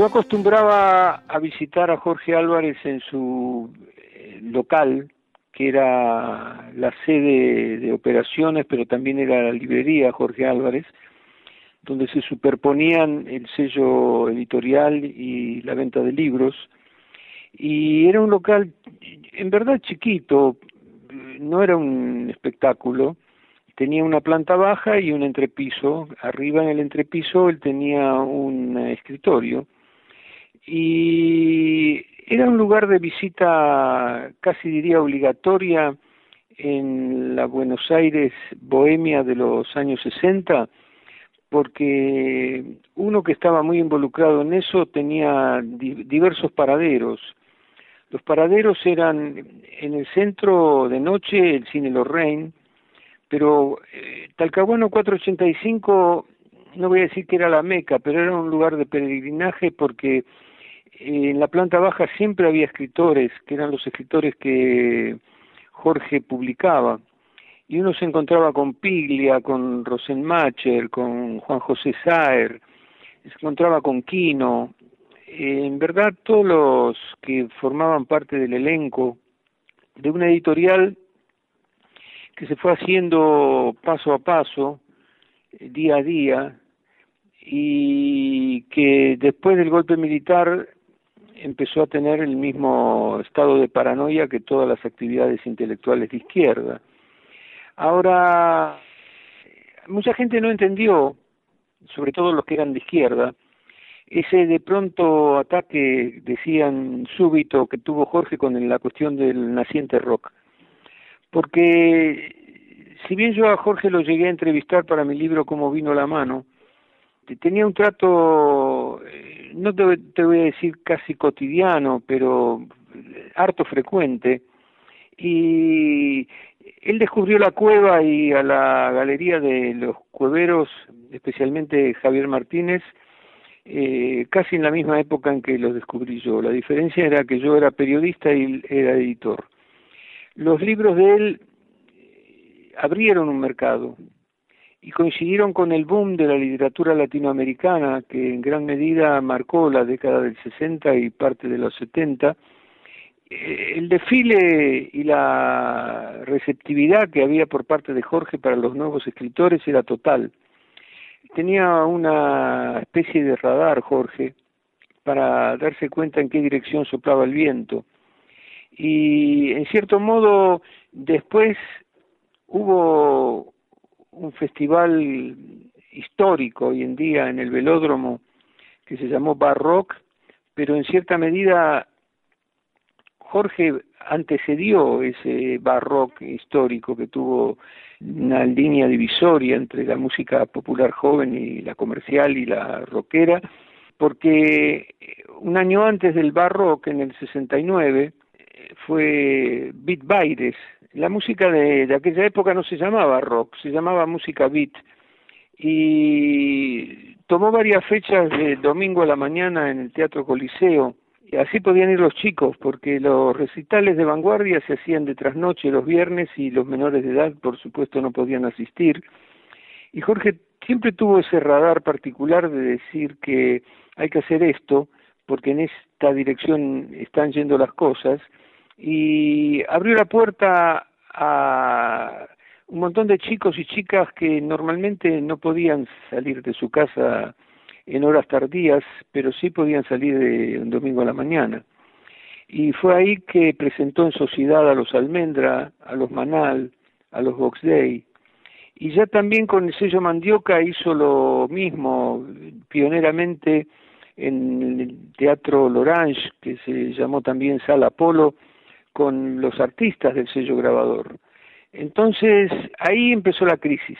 Yo acostumbraba a visitar a Jorge Álvarez en su eh, local, que era la sede de operaciones, pero también era la librería Jorge Álvarez, donde se superponían el sello editorial y la venta de libros. Y era un local en verdad chiquito, no era un espectáculo, tenía una planta baja y un entrepiso. Arriba en el entrepiso él tenía un escritorio y era un lugar de visita casi diría obligatoria en la Buenos Aires bohemia de los años 60 porque uno que estaba muy involucrado en eso tenía diversos paraderos. Los paraderos eran en el centro de noche el cine Lorraine, pero eh, Talcahuano 485 no voy a decir que era la meca, pero era un lugar de peregrinaje porque en la planta baja siempre había escritores, que eran los escritores que Jorge publicaba, y uno se encontraba con Piglia, con Rosenmacher, con Juan José Saer, se encontraba con Quino, en verdad todos los que formaban parte del elenco de una editorial que se fue haciendo paso a paso, día a día, y que después del golpe militar empezó a tener el mismo estado de paranoia que todas las actividades intelectuales de izquierda. Ahora, mucha gente no entendió, sobre todo los que eran de izquierda, ese de pronto ataque, decían, súbito que tuvo Jorge con la cuestión del naciente rock. Porque si bien yo a Jorge lo llegué a entrevistar para mi libro Cómo vino la mano, tenía un trato eh, no te, voy a decir casi cotidiano, pero harto frecuente, y él descubrió la cueva y a la galería de los cueveros, especialmente Javier Martínez, eh, casi en la misma época en que los descubrí yo. La diferencia era que yo era periodista y él era editor. Los libros de él abrieron un mercado, y coincidieron con el boom de la literatura latinoamericana que en gran medida marcó la década del 60 y parte de los 70. Eh, el desfile y la receptividad que había por parte de Jorge para los nuevos escritores era total. Tenía una especie de radar Jorge para darse cuenta en qué dirección soplaba el viento. Y en cierto modo después hubo un festival histórico hoy en día en el velódromo que se llamó Barrock, pero en cierta medida Jorge antecedió ese barrock histórico que tuvo una línea divisoria entre la música popular joven y la comercial y la rockera, porque un año antes del barrock, en el 69, fue Beat Baires, la música de, aquella época no se llamaba rock, se llamaba música beat y tomó varias fechas de domingo a la mañana en el Teatro Coliseo. Y así podían ir los chicos, porque los recitales de vanguardia se hacían de trasnoche los viernes y los menores de edad, por supuesto, no podían asistir. Y Jorge siempre tuvo ese radar particular de decir que hay que hacer esto, porque en esta dirección están yendo las cosas, y abrió la puerta a un montón de chicos y chicas que normalmente no podían salir de su casa en horas tardías, pero sí podían salir de un domingo a la mañana. Y fue ahí que presentó en sociedad a los Almendra, a los Manal, a los Box Day. Y ya también con el sello Mandioca hizo lo mismo, pioneramente en el Teatro Lorange, que se llamó también Sala Polo, con los artistas del sello grabador. Entonces ahí empezó la crisis.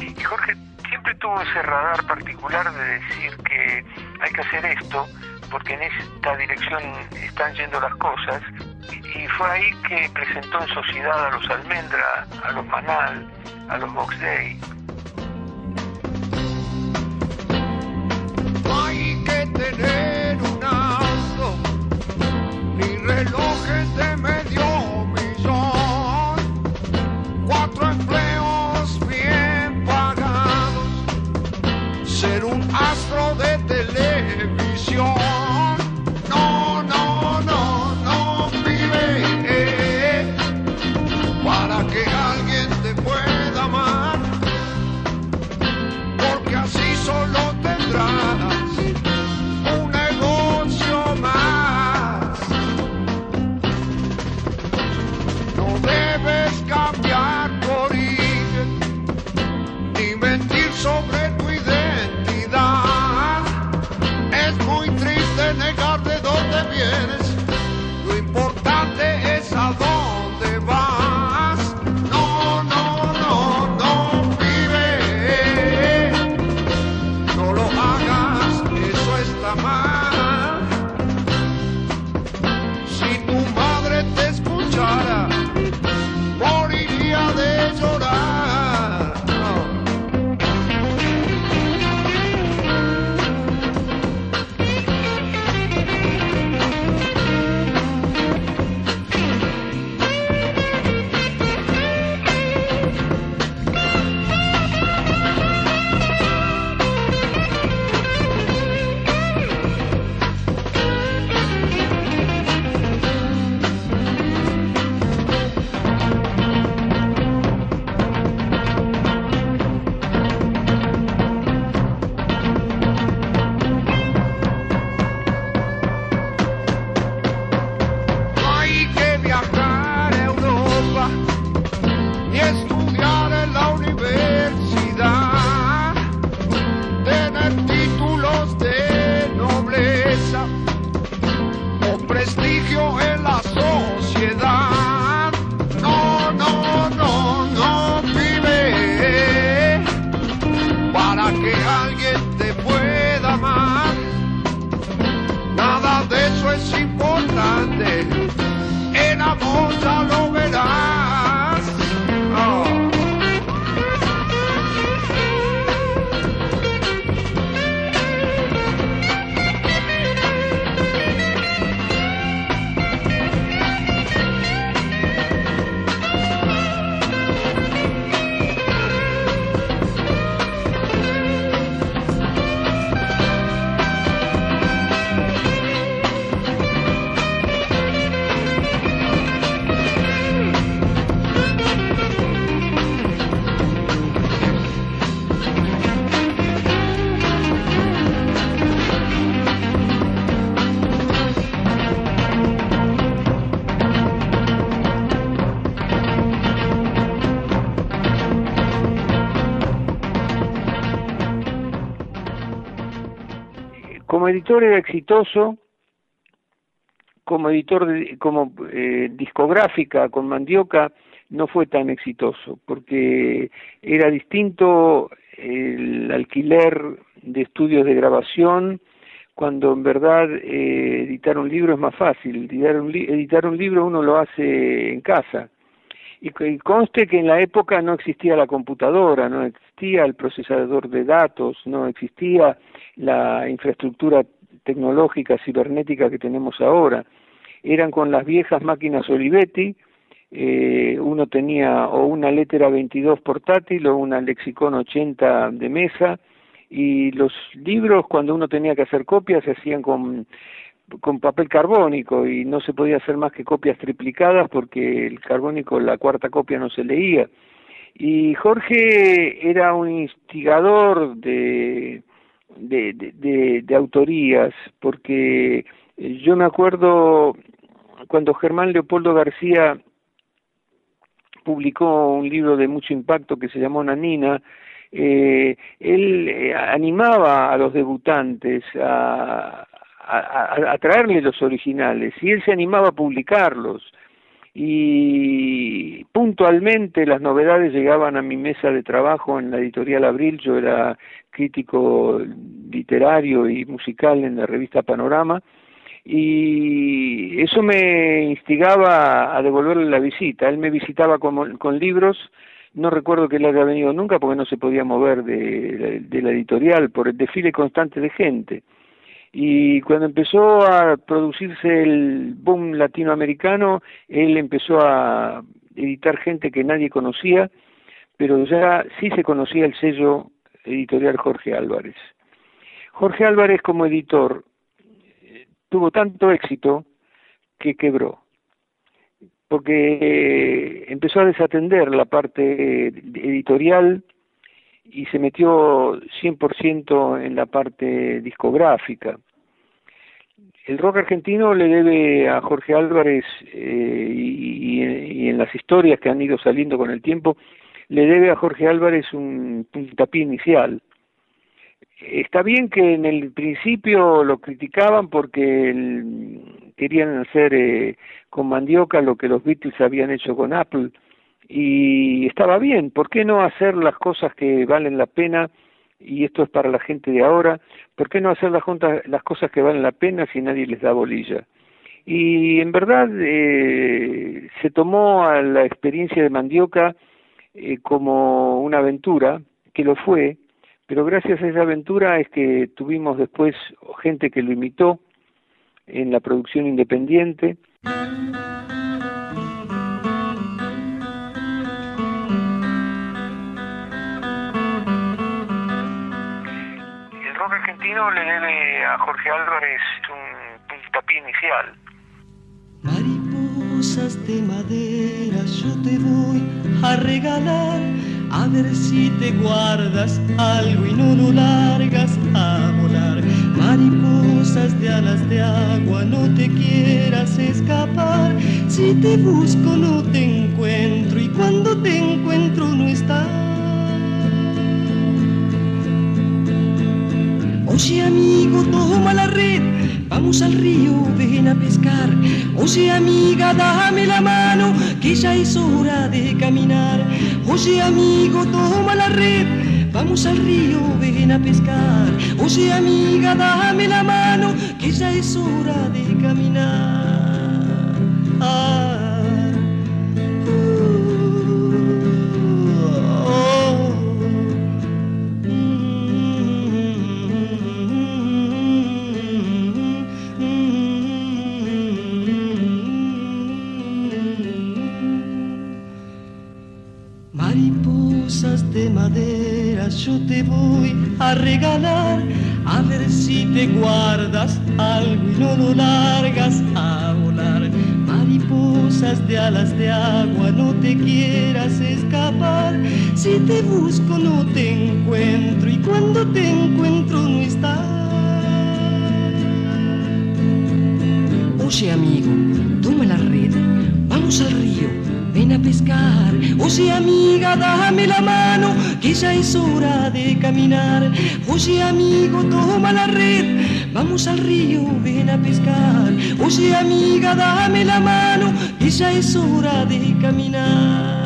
Y Jorge siempre tuvo ese radar particular de decir que hay que hacer esto porque en esta dirección están yendo las cosas y fue ahí que presentó en sociedad a los Almendra, a los Manal, a los Box Day. Hay que tener un auto, ni relojes de medio millón, cuatro empleos bien pagados, ser un astro de televisión. Editor era exitoso, como editor, como eh, discográfica con Mandioca, no fue tan exitoso, porque era distinto el alquiler de estudios de grabación, cuando en verdad eh, editar un libro es más fácil. Editar un, libro uno lo hace en casa. Y, conste que en la época no existía la computadora, no existía el procesador de datos, no existía la infraestructura tecnológica cibernética que tenemos ahora. Eran con las viejas máquinas Olivetti, eh, uno tenía o una letra 22 portátil o una lexicon 80 de mesa y los libros cuando uno tenía que hacer copias se hacían con con papel carbónico y no se podía hacer más que copias triplicadas porque el carbónico la cuarta copia no se leía y Jorge era un instigador de de, de, autorías, porque yo me acuerdo cuando Germán Leopoldo García publicó un libro de mucho impacto que se llamó Nanina, eh, él eh, animaba a los debutantes a, traerle los originales y él se animaba a publicarlos y puntualmente las novedades llegaban a mi mesa de trabajo en la editorial Abril, yo era crítico literario y musical en la revista Panorama, y eso me instigaba a devolverle la visita. Él me visitaba con, con libros, no recuerdo que él haya venido nunca porque no se podía mover de, de la editorial por el desfile constante de gente y cuando empezó a producirse el boom latinoamericano, él empezó a editar gente que nadie conocía, pero ya sí se conocía el sello editorial Jorge Álvarez. Jorge Álvarez como editor tuvo tanto éxito que quebró, porque empezó a desatender la parte editorial, y se metió 100% en la parte discográfica. El rock argentino le debe a Jorge Álvarez eh, y, en las historias que han ido saliendo con el tiempo, le debe a Jorge Álvarez un puntapié inicial. Está bien que en el principio lo criticaban porque querían hacer eh, con mandioca lo que los Beatles habían hecho con Apple y estaba bien, ¿por qué no hacer las cosas que valen la pena? Y esto es para la gente de ahora, ¿por qué no hacer las, las cosas que valen la pena si nadie les da bolilla? Y en verdad eh, se tomó a la experiencia de Mandioca eh, como una aventura, que lo fue, pero gracias a esa aventura es que tuvimos después gente que lo imitó en la producción independiente. Argentino le debe a Jorge Álvarez un puntapié inicial Mariposas de madera yo te voy a regalar, a ver si te guardas algo y no lo largas a volar. Mariposas de alas de agua, no te quieras escapar. Si te busco no te encuentro y cuando te encuentro no estás. Oye amigo, toma la red Vamos al río, ven a pescar. Oye amiga, dame la mano, que ya es hora de caminar. Oye amigo, toma la red. Vamos al río, ven a pescar. Oye amiga, dame la mano, que ya es hora de caminar. Largas a volar. Mariposas de alas de agua, no te quieras escapar. Si te busco no te encuentro y cuando te encuentro no estás. Oye amigo, toma la red, vamos al río ven a pescar. Oye amiga, dame la mano, que ya es hora de caminar. Oye amigo, toma la red, vamos al río, ven a pescar. Oye amiga, dame la mano, que ya es hora de caminar.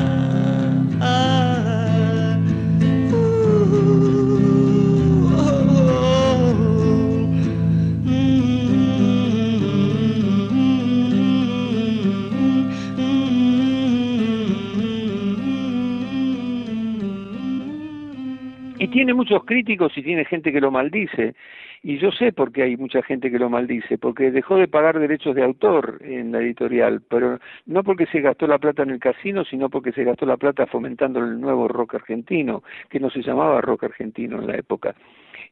Tiene muchos críticos y tiene gente que lo maldice. Y yo sé por qué hay mucha gente que lo maldice, porque dejó de pagar derechos de autor en la editorial, pero no porque se gastó la plata en el casino, sino porque se gastó la plata fomentando el nuevo rock argentino, que no se llamaba rock argentino en la época.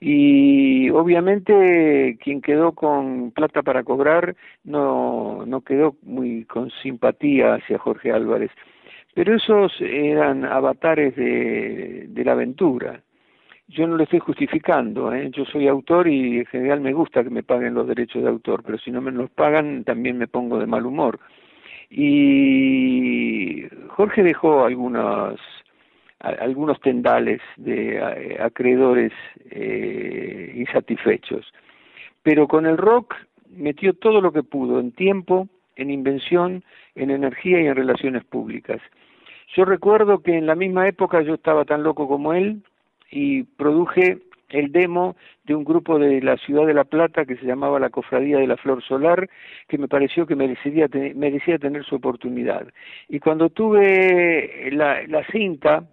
Y obviamente quien quedó con plata para cobrar no, no quedó muy con simpatía hacia Jorge Álvarez. Pero esos eran avatares de, de la aventura yo no lo estoy justificando, ¿eh? yo soy autor y en general me gusta que me paguen los derechos de autor, pero si no me los pagan también me pongo de mal humor. Y Jorge dejó algunos, algunos tendales de acreedores eh, insatisfechos, pero con el rock metió todo lo que pudo en tiempo, en invención, en energía y en relaciones públicas. Yo recuerdo que en la misma época yo estaba tan loco como él, y produje el demo de un grupo de la ciudad de La Plata que se llamaba la Cofradía de la Flor Solar, que me pareció que merecía, merecía tener su oportunidad. Y cuando tuve la, la cinta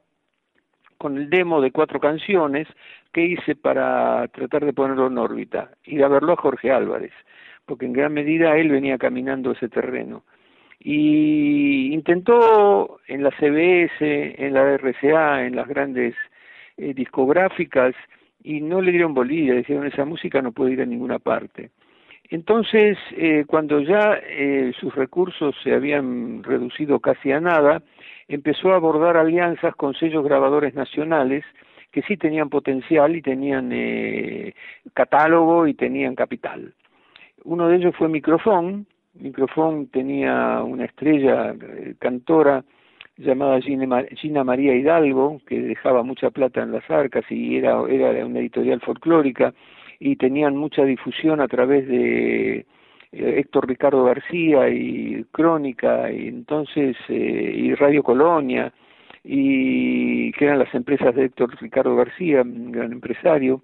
con el demo de cuatro canciones, ¿qué hice para tratar de ponerlo en órbita? Ir a verlo a Jorge Álvarez, porque en gran medida él venía caminando ese terreno. Y intentó en la CBS, en la RCA, en las grandes eh, discográficas y no le dieron bolilla, dijeron esa música no puede ir a ninguna parte. Entonces, eh, cuando ya eh, sus recursos se habían reducido casi a nada, empezó a abordar alianzas con sellos grabadores nacionales que sí tenían potencial y tenían catálogo y tenían capital. Uno de ellos fue Microfón. Microfón tenía una estrella cantora llamada Gina María Hidalgo, que dejaba mucha plata en las arcas y era, era una editorial folclórica y tenían mucha difusión a través de Héctor Ricardo García y Crónica y entonces y Radio Colonia y que eran las empresas de Héctor Ricardo García, un gran empresario.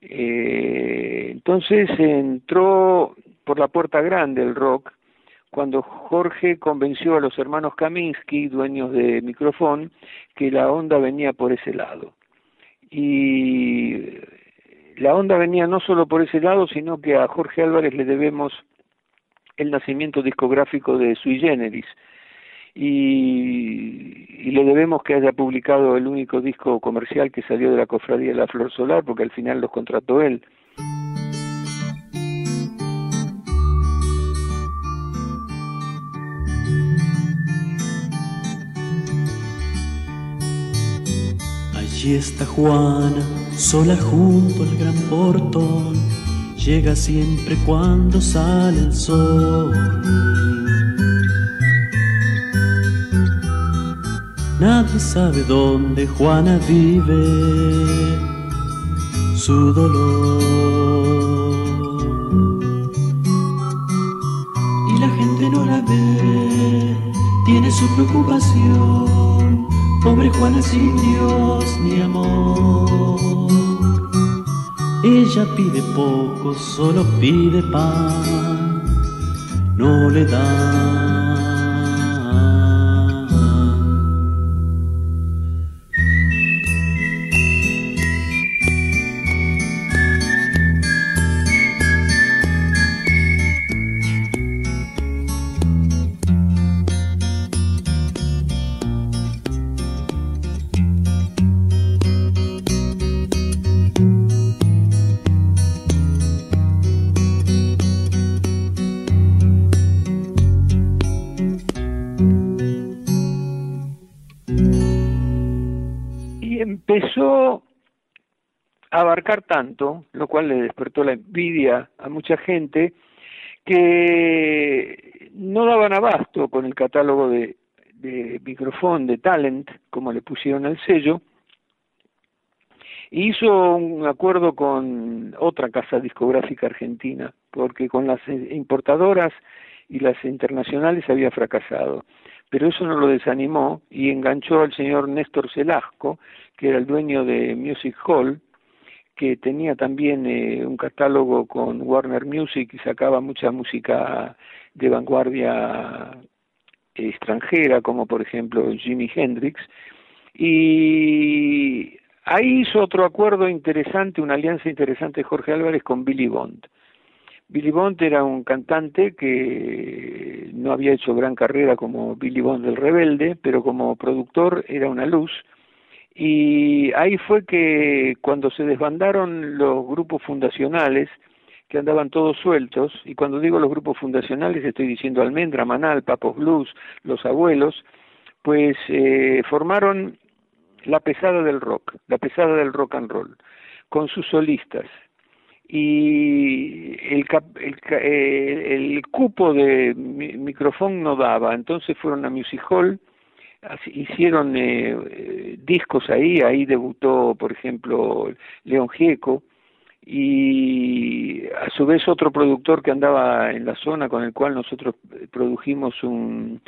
entonces entró por la puerta grande el rock cuando Jorge convenció a los hermanos Kaminsky, dueños de Microfón, que la onda venía por ese lado. Y la onda venía no solo por ese lado, sino que a Jorge Álvarez le debemos el nacimiento discográfico de Sui Generis. Y, y, le debemos que haya publicado el único disco comercial que salió de la Cofradía de la Flor Solar, porque al final los contrató él. Y está Juana, sola junto al gran portón, llega siempre cuando sale el sol. Nadie sabe dónde Juana vive su dolor. Y la gente no la ve, tiene su preocupación Pobre Juana sin Dios ni amor. Ella pide poco, solo pide pan, no le da tanto, lo cual le despertó la envidia a mucha gente, que no daban abasto con el catálogo de, de microfón, de talent, como le pusieron al sello, hizo un acuerdo con otra casa discográfica argentina, porque con las importadoras y las internacionales había fracasado. Pero eso no lo desanimó y enganchó al señor Néstor Celasco, que era el dueño de Music Hall, que tenía también eh, un catálogo con Warner Music y sacaba mucha música de vanguardia extranjera, como por ejemplo Jimi Hendrix, y ahí hizo otro acuerdo interesante, una alianza interesante Jorge Álvarez con Billy Bond. Billy Bond era un cantante que no había hecho gran carrera como Billy Bond del Rebelde, pero como productor era una luz, y ahí fue que cuando se desbandaron los grupos fundacionales, que andaban todos sueltos, y cuando digo los grupos fundacionales estoy diciendo Almendra, Manal, Papos Blues, Los Abuelos, pues eh, formaron la pesada del rock, la pesada del rock and roll, con sus solistas. Y el, el, eh, el cupo de micrófono no daba, entonces fueron a Music Hall, hicieron eh, discos ahí, ahí debutó, por ejemplo, León Gieco, y a su vez otro productor que andaba en la zona con el cual nosotros eh, produjimos un,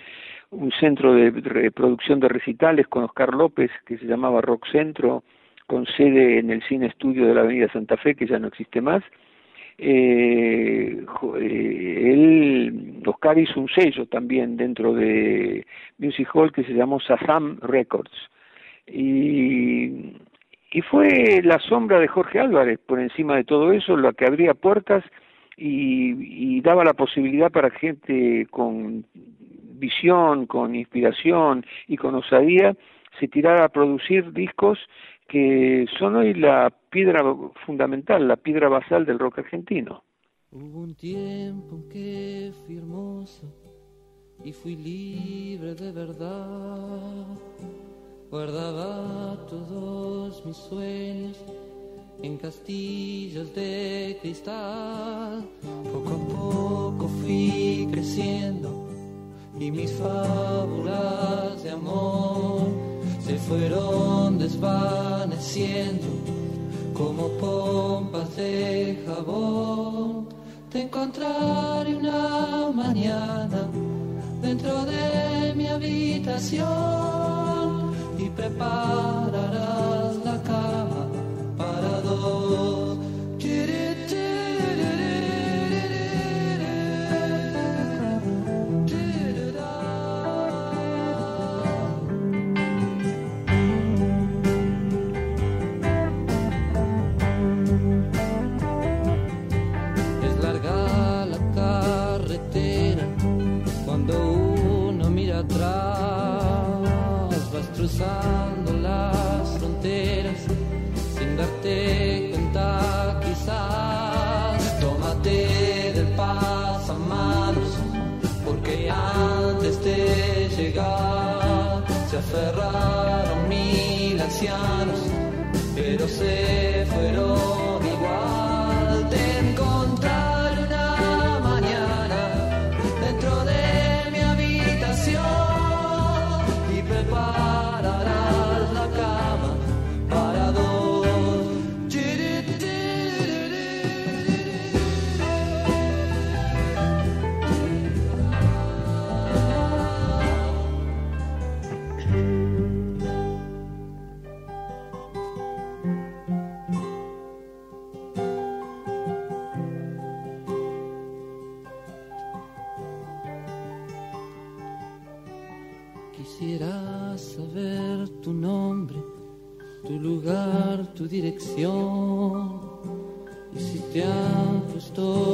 un centro de producción de recitales con Oscar López, que se llamaba Rock Centro, con sede en el Cine Estudio de la Avenida Santa Fe, que ya no existe más, eh, eh, él, Oscar hizo un sello también dentro de Music Hall que se llamó Sazam Records. Y, y fue la sombra de Jorge Álvarez por encima de todo eso, lo que abría puertas y, y daba la posibilidad para gente con visión, con inspiración y con osadía se tirara a producir discos que son hoy la piedra fundamental, la piedra basal del rock argentino. Hubo un tiempo en que fui hermoso y fui libre de verdad. Guardaba todos mis sueños en castillos de cristal. Poco a poco fui creciendo y mis fábulas de amor se fueron desvaneciendo como pompas de jabón. te encontraré una mañana dentro de mi habitación y prepararás la cama para dos. Cuenta quizás. Tómate del pasamanos porque antes de llegar se aferraron mil ancianos pero se tu dirección. Y si te han puesto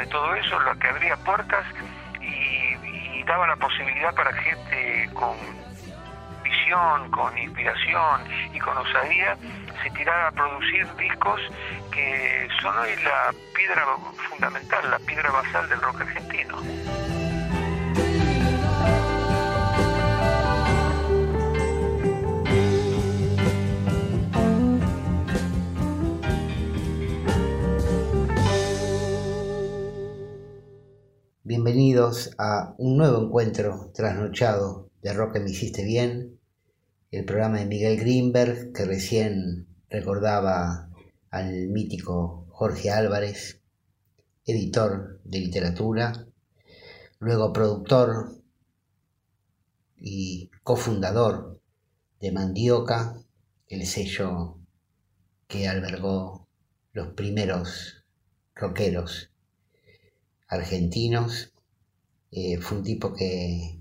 de todo eso, lo que abría puertas y, daba la posibilidad para gente con visión, con inspiración y con osadía se tirara a producir discos que son hoy la piedra fundamental, la piedra basal del rock argentino. Bienvenidos a un nuevo encuentro trasnochado de Rock me hiciste bien, el programa de Miguel Greenberg que recién recordaba al mítico Jorge Álvarez, editor de literatura, luego productor y cofundador de Mandioca, el sello que albergó los primeros rockeros argentinos. Eh, fue un tipo que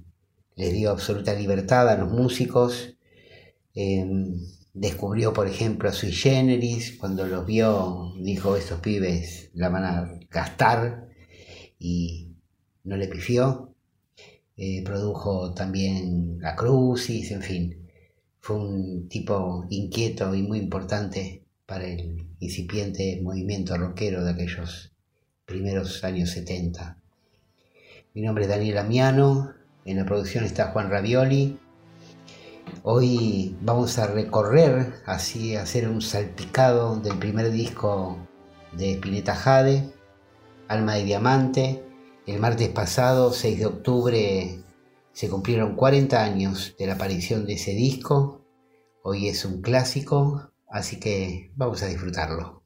les dio absoluta libertad a los músicos. Em, descubrió, por ejemplo, a Sui Generis. Cuando los vio, dijo: Estos pibes la van a gastar. Y no le pifió. Eh, produjo también a Crucis, en fin. Fue un tipo inquieto y muy importante para el incipiente movimiento rockero de aquellos primeros años 70. Mi nombre es Daniel Amiano, en la producción está Juan Ravioli. Hoy vamos a recorrer, así hacer un salpicado del primer disco de Spinetta Jade, Alma de Diamante. El martes pasado, 6 de octubre, se cumplieron 40 años de la aparición de ese disco. Hoy es un clásico, así que vamos a disfrutarlo.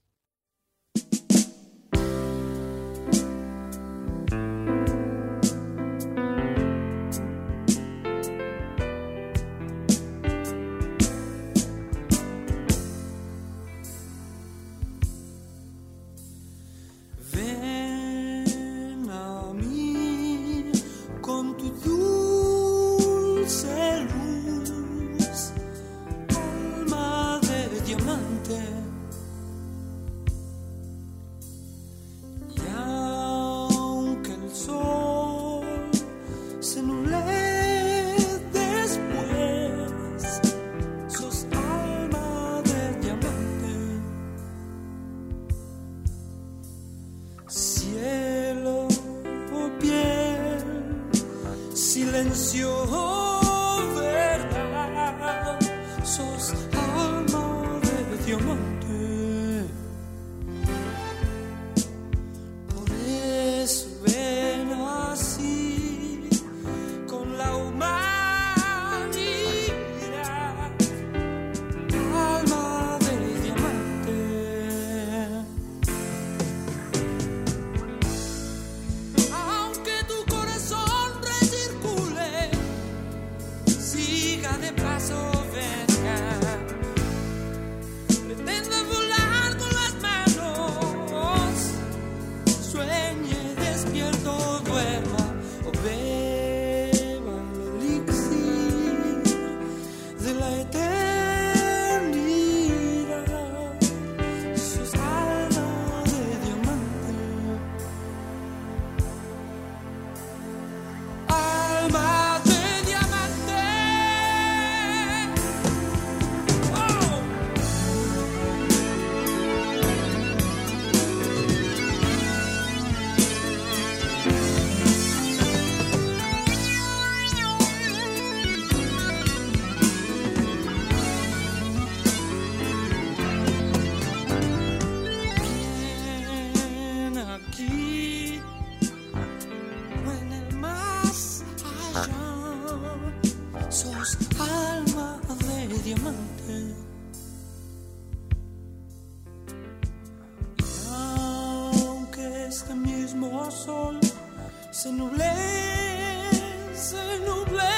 se nublé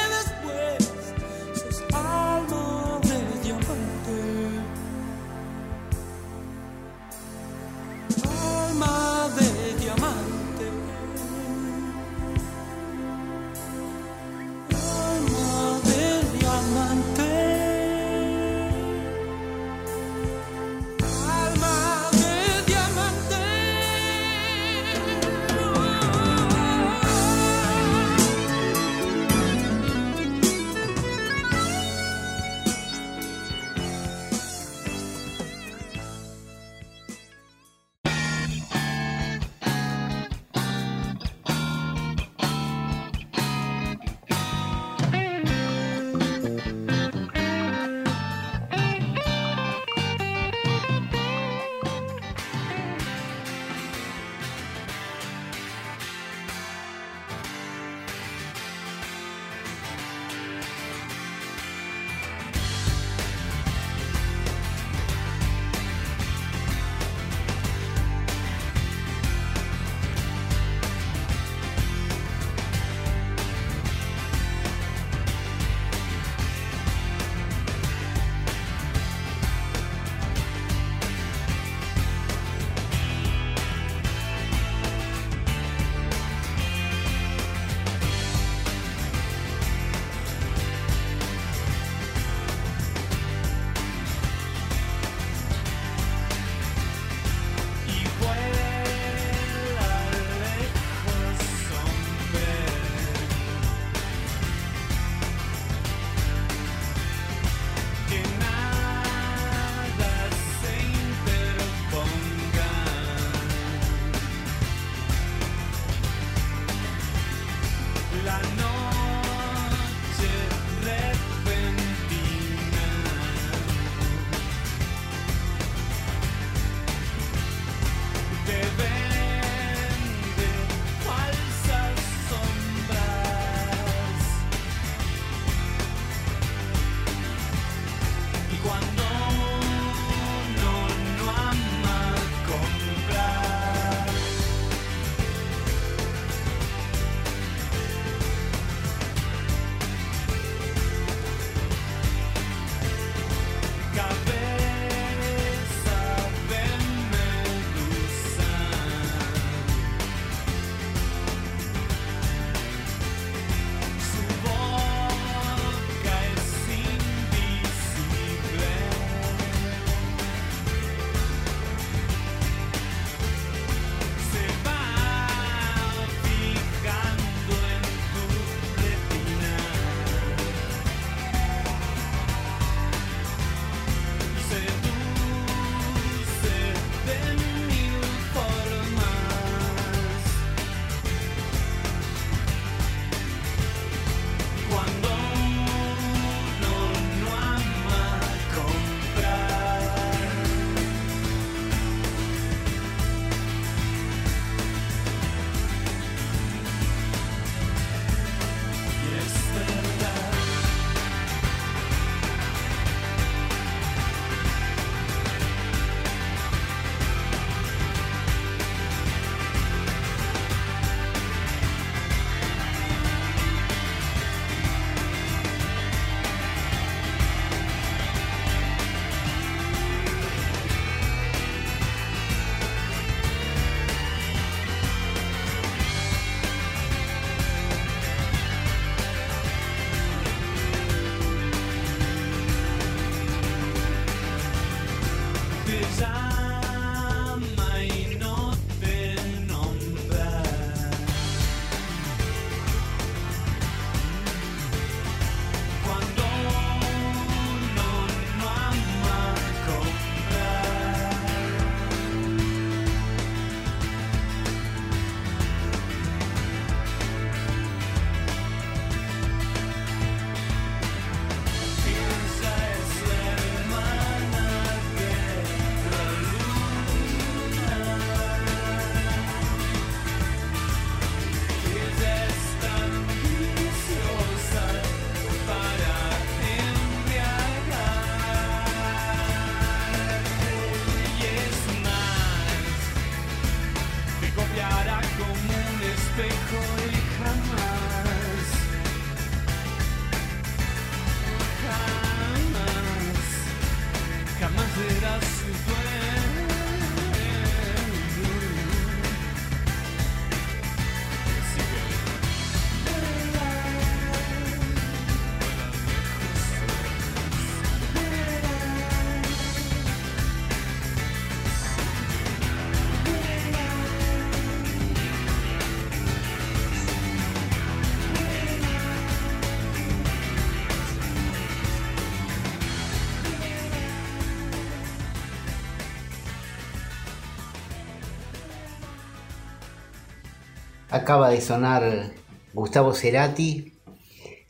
Acaba de sonar Gustavo Cerati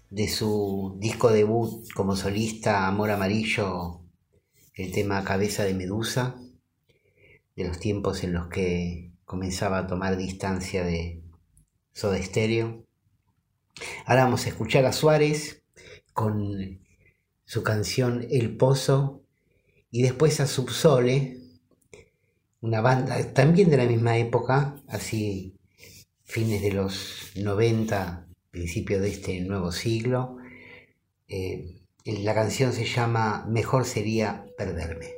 de su disco debut como solista Amor Amarillo, el tema Cabeza de Medusa, de los tiempos en los que comenzaba a tomar distancia de Soda Stereo. Ahora vamos a escuchar a Suárez con su canción El Pozo y después a Subsole, una banda también de la misma época, así fines de los 90, principios de este nuevo siglo. Eh, la canción se llama Mejor sería perderme.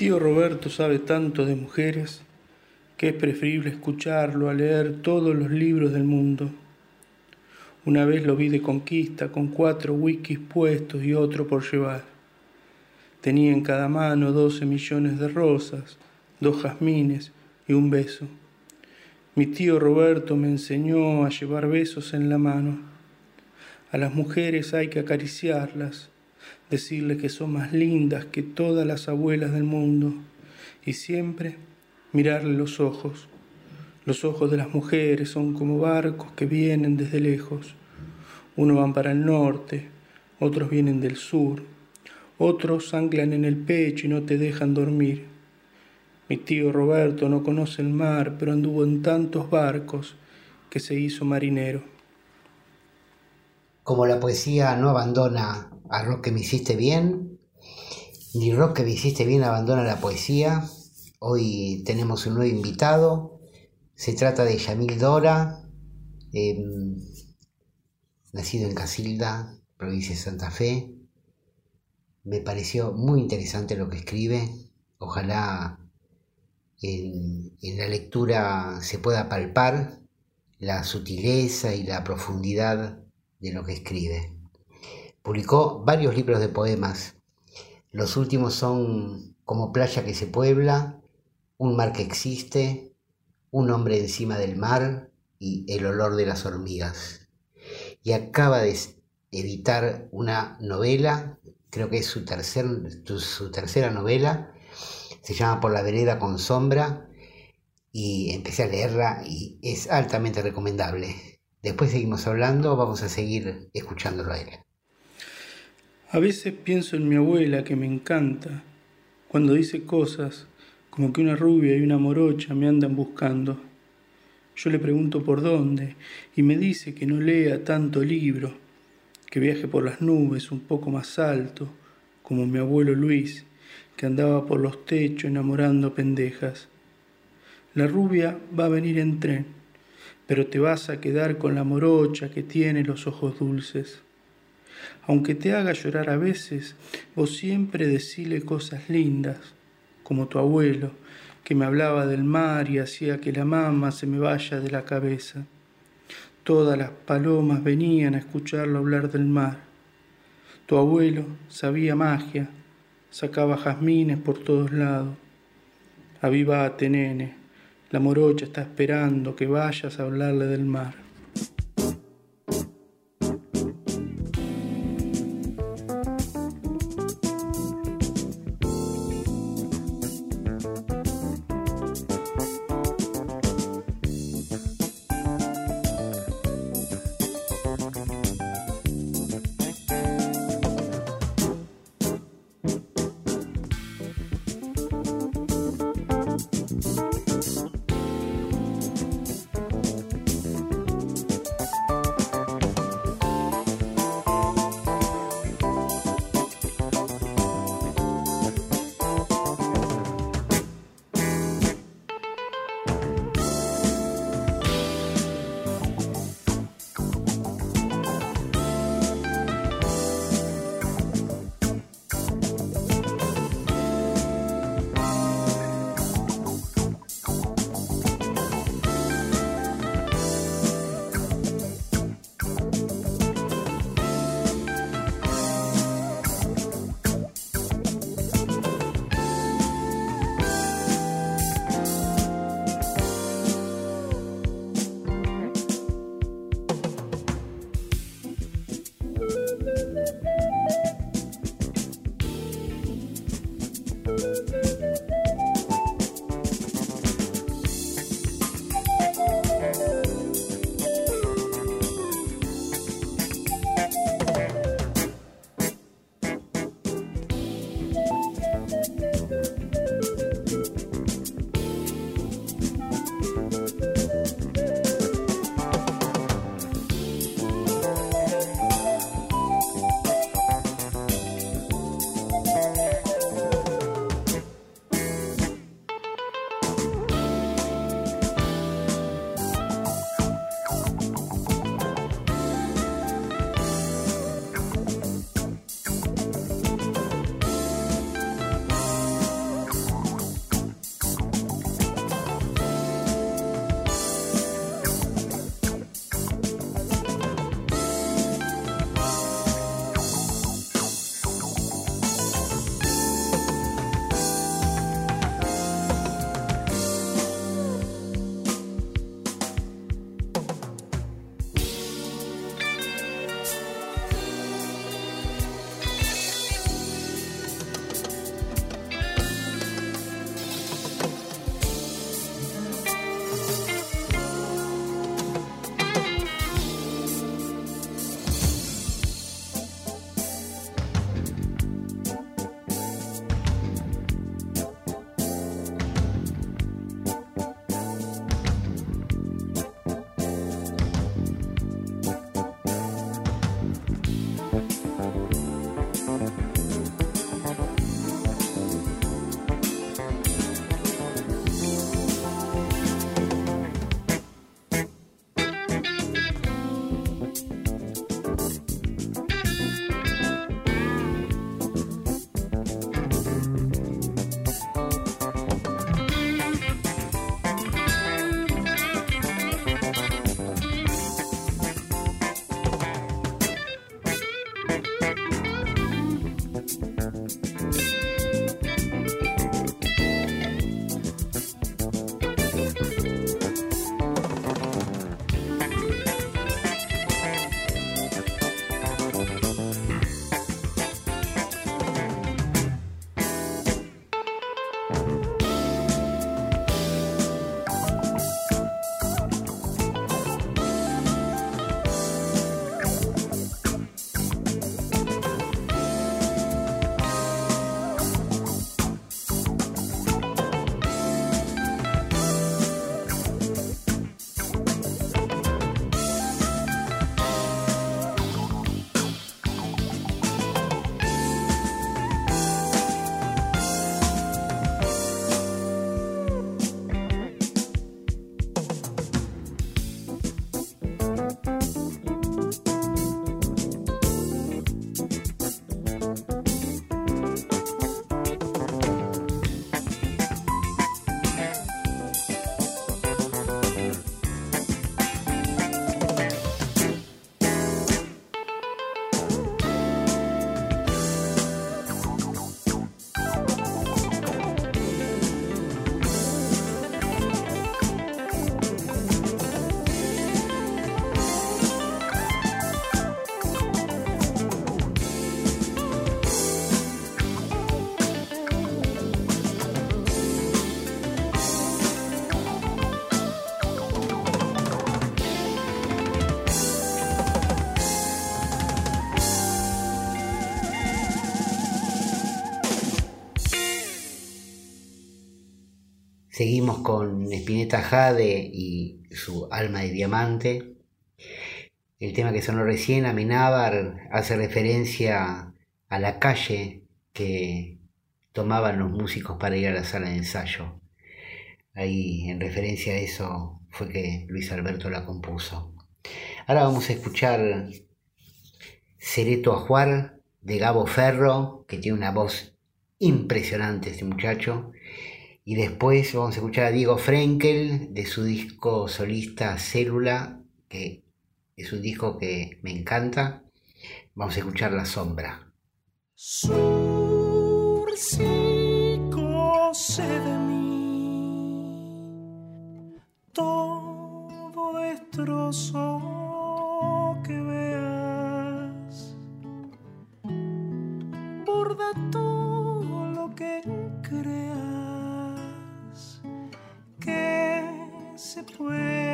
Tío Roberto sabe tanto de mujeres que es preferible escucharlo a leer todos los libros del mundo. Una vez lo vi de conquista con cuatro wikis puestos y otro por llevar. Tenía en cada mano doce millones de rosas, dos jazmines y un beso. Mi tío Roberto me enseñó a llevar besos en la mano. A las mujeres hay que acariciarlas, decirles que son más lindas que todas las abuelas del mundo y siempre mirarle los ojos. Los ojos de las mujeres son como barcos que vienen desde lejos. Unos van para el norte, otros vienen del sur, otros anclan en el pecho y no te dejan dormir. Mi tío Roberto no conoce el mar, pero anduvo en tantos barcos que se hizo marinero. Como la poesía no abandona a Rock que me hiciste bien, ni Rock que me hiciste bien abandona la poesía, hoy tenemos un nuevo invitado. Se trata de Yamil Dora, eh, nacido en Casilda, provincia de Santa Fe. Me pareció muy interesante lo que escribe. Ojalá en la lectura se pueda palpar la sutileza y la profundidad de lo que escribe. Publicó varios libros de poemas. Los últimos son Como playa que se puebla, Un mar que existe, Un hombre encima del mar y El olor de las hormigas. Y acaba de editar una novela, creo que es su, su tercera novela, se llama Por la vereda con sombra y empecé a leerla y es altamente recomendable. Después seguimos hablando, vamos a seguir escuchándolo a él. A veces pienso en mi abuela que me encanta, cuando dice cosas como que una rubia y una morocha me andan buscando. Yo le pregunto por dónde y me dice que no lea tanto libro, que viaje por las nubes un poco más alto, como mi abuelo Luis, que andaba por los techos enamorando pendejas. La rubia va a venir en tren, pero te vas a quedar con la morocha que tiene los ojos dulces. Aunque te haga llorar a veces, vos siempre decile cosas lindas, como tu abuelo, que me hablaba del mar y hacía que la mama se me vaya de la cabeza. Todas las palomas venían a escucharlo hablar del mar. Tu abuelo sabía magia, sacaba jazmines por todos lados. Avivate, nene, la morocha está esperando que vayas a hablarle del mar. Seguimos con Spinetta Jade y su alma de diamante. El tema que sonó recién, Amenábar, hace referencia a la calle que tomaban los músicos para ir a la sala de ensayo. Ahí, en referencia a eso, fue que Luis Alberto la compuso. Ahora vamos a escuchar Cereto Ajuar de Gabo Ferro, que tiene una voz impresionante este muchacho. Y después vamos a escuchar a Diego Frenkel de su disco solista Célula, que es un disco que me encanta. Vamos a escuchar La Sombra. De mí, todo destrozo se pueda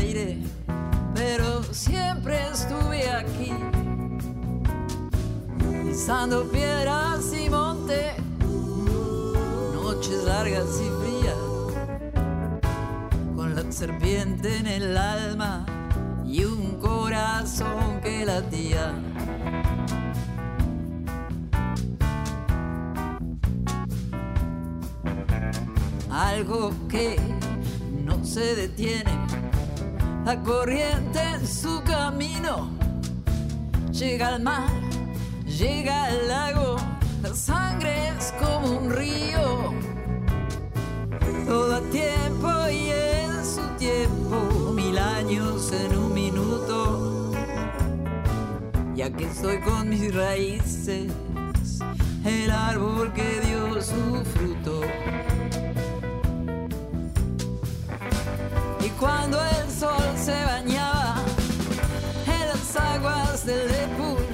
aire, pero siempre estuve aquí, pisando piedras y monte, noches largas y frías, con la serpiente en el alma y un corazón que latía. Algo que no se detiene, la corriente en su camino llega al mar, llega al lago, la sangre es como un río. Todo a tiempo y en su tiempo, mil años en un minuto. Ya que estoy con mis raíces, el árbol que dio su fruto. Cuando el sol se bañaba en las aguas del Depuyen,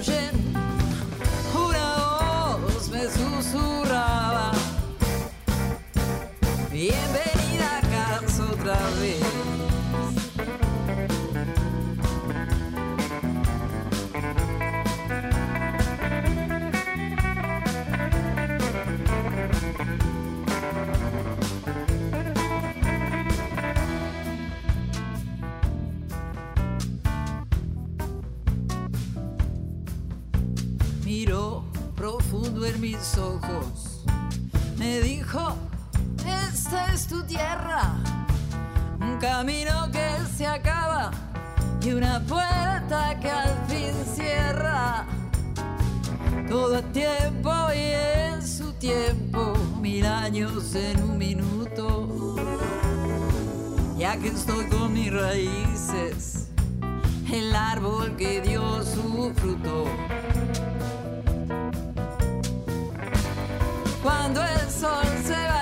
ojos, me dijo, esta es tu tierra, un camino que se acaba y una puerta que al fin cierra. Todo a tiempo y en su tiempo, mil años en un minuto. Ya que estoy con mis raíces, el árbol que dio su fruto. Cuando el sol se bañaba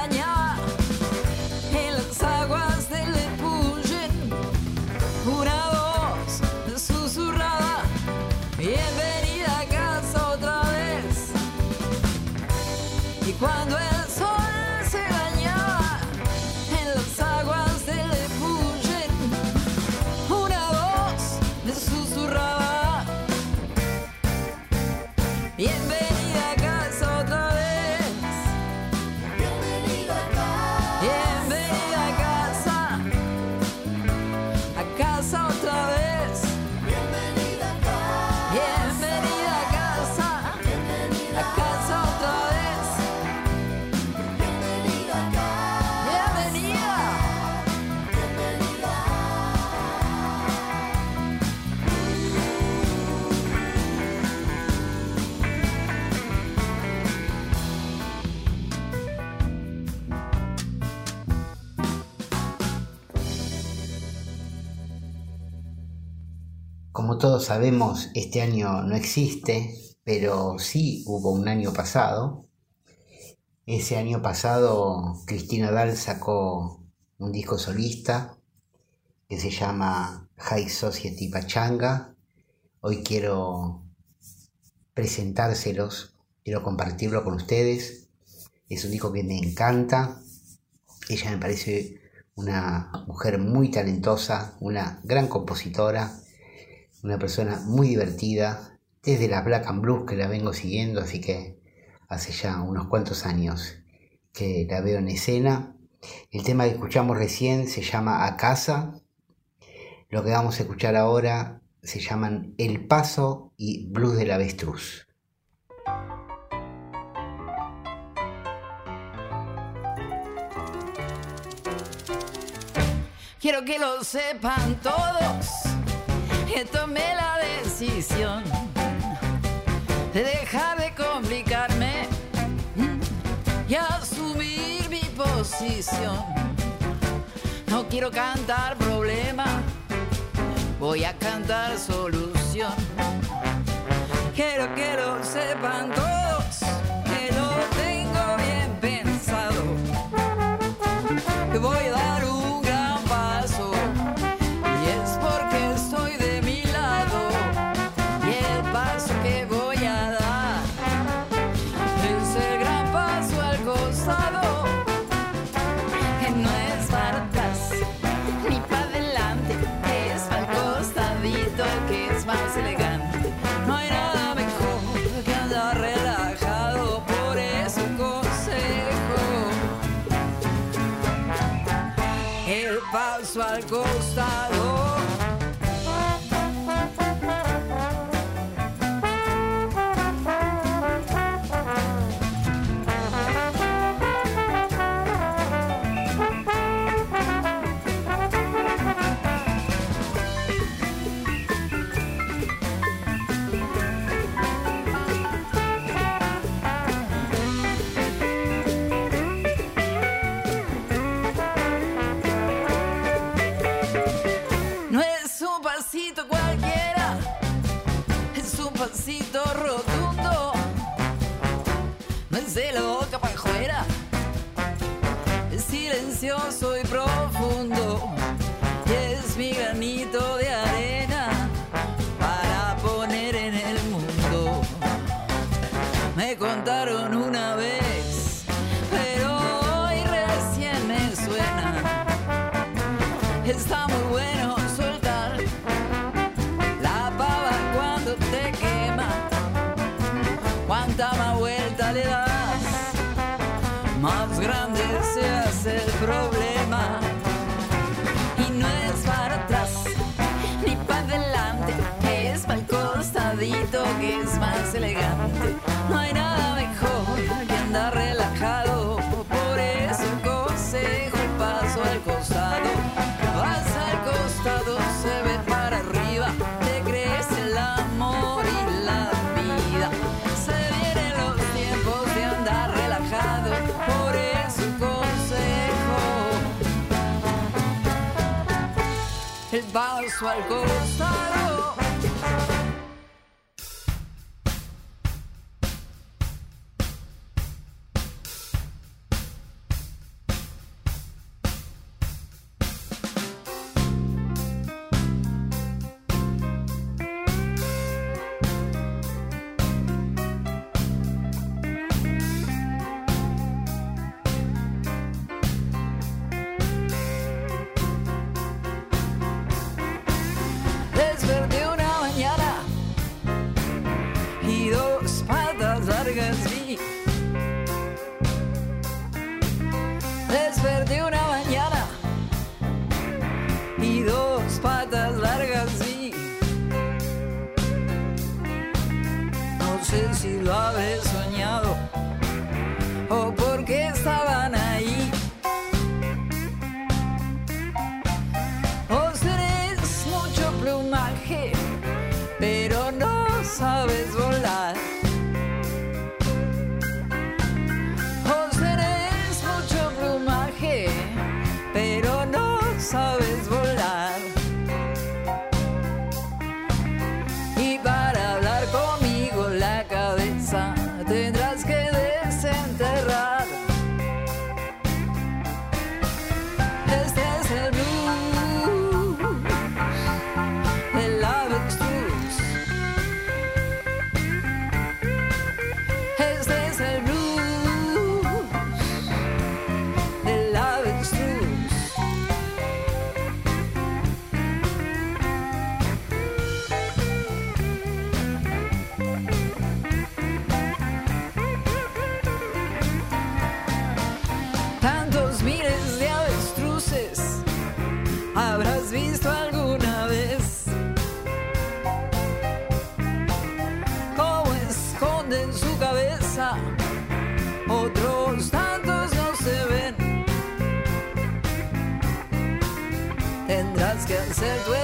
sabemos, este año no existe, pero sí hubo un año pasado. Ese año pasado Cristina Dal sacó un disco solista que se llama High Society Pachanga. Hoy quiero presentárselos, quiero compartirlo con ustedes. Es un disco que me encanta. Ella me parece una mujer muy talentosa, una gran compositora una persona muy divertida, desde la Black and Blues que la vengo siguiendo, así que hace ya unos cuantos años que la veo en escena. El tema que escuchamos recién se llama A Casa. Lo que vamos a escuchar ahora se llaman El Paso y Blues del Avestruz. Quiero que lo sepan todos, que tomé la decisión de dejar de complicarme y asumir mi posición. No quiero cantar problema, voy a cantar solución. Quiero que lo sepan todos, que lo tengo bien pensado. Que voy a de para afuera, silencioso y profundo. Y es mi granito de arena para poner en el mundo. Me contaron una vez, pero hoy recién me suena. Está que es más elegante. No hay nada mejor que andar relajado, por eso consejo el paso al costado. Vas al costado, se ve para arriba, te crees el amor y la vida. Se vienen los tiempos de andar relajado, por eso consejo. El paso al costado. Tendrás que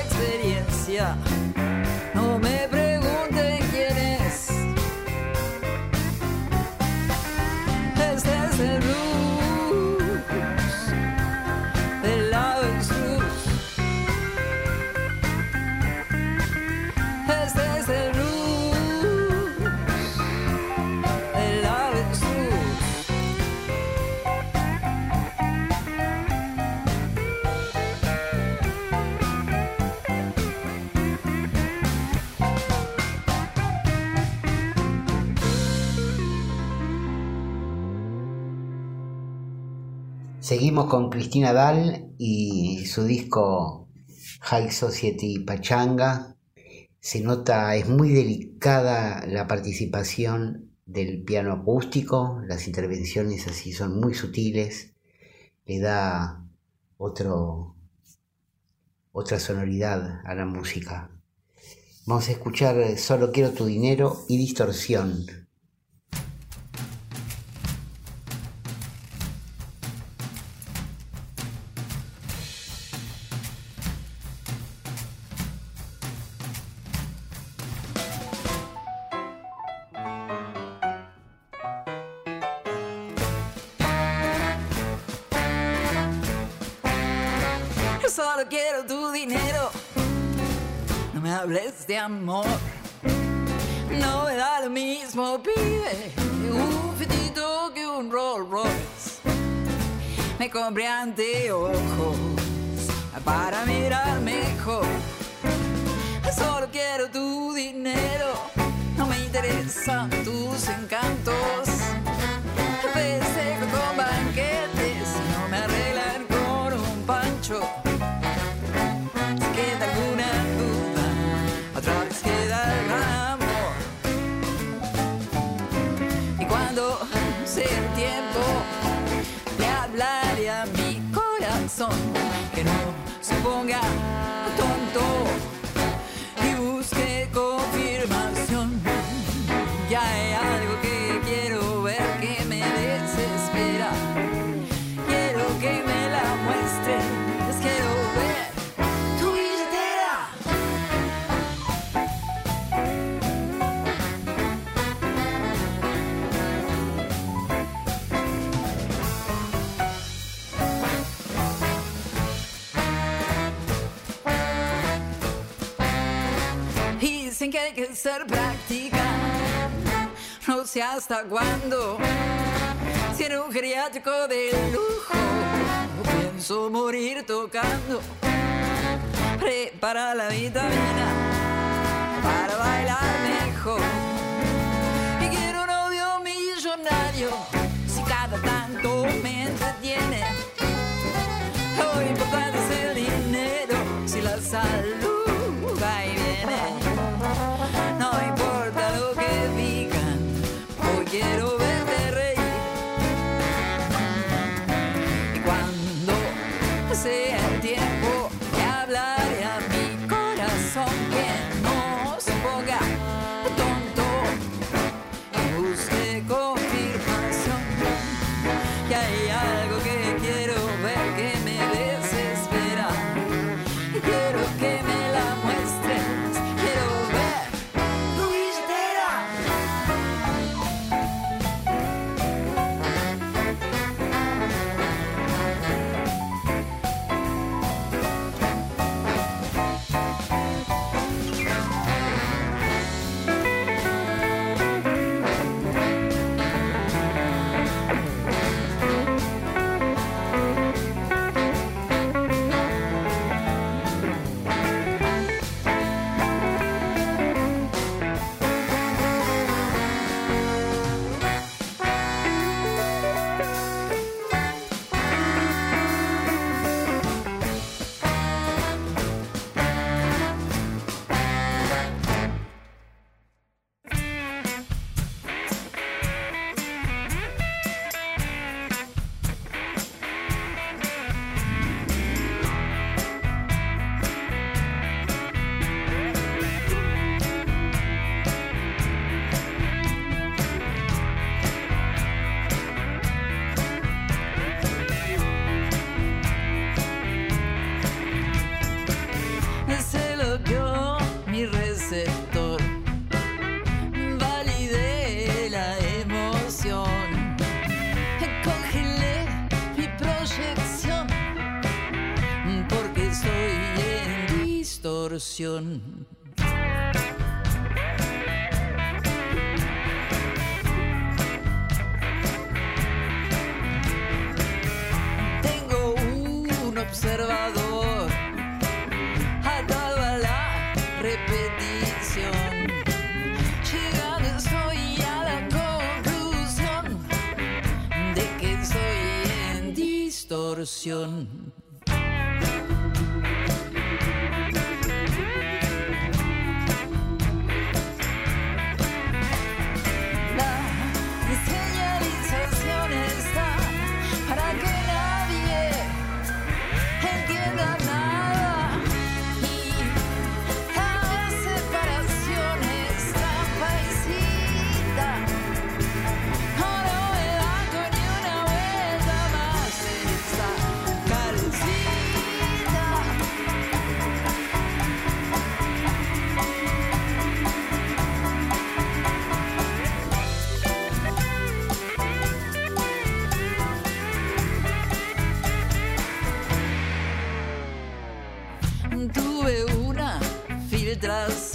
Seguimos con Cristina Dal y su disco High Society Pachanga. Se nota, es muy delicada la participación del piano acústico, las intervenciones así son muy sutiles, le da otro, otra sonoridad a la música. Vamos a escuchar Solo quiero tu dinero y distorsión. No me da lo mismo, pibe, un fetito que un Rolls Royce. Me compré anteojos para mirar mejor. Solo quiero tu dinero, no me interesan tus encantos. bom lugar. ser práctica, no sé hasta cuándo. Ser un geriátrico de lujo, pienso morir tocando. Prepara la vitamina para bailar mejor. Y quiero un novio millonario, si cada tanto me entretiene. Lo importante es el dinero, si la salud. distorsión. Tengo un observador atado a la repetición. Llegando estoy a la conclusión de que soy en distorsión. piedras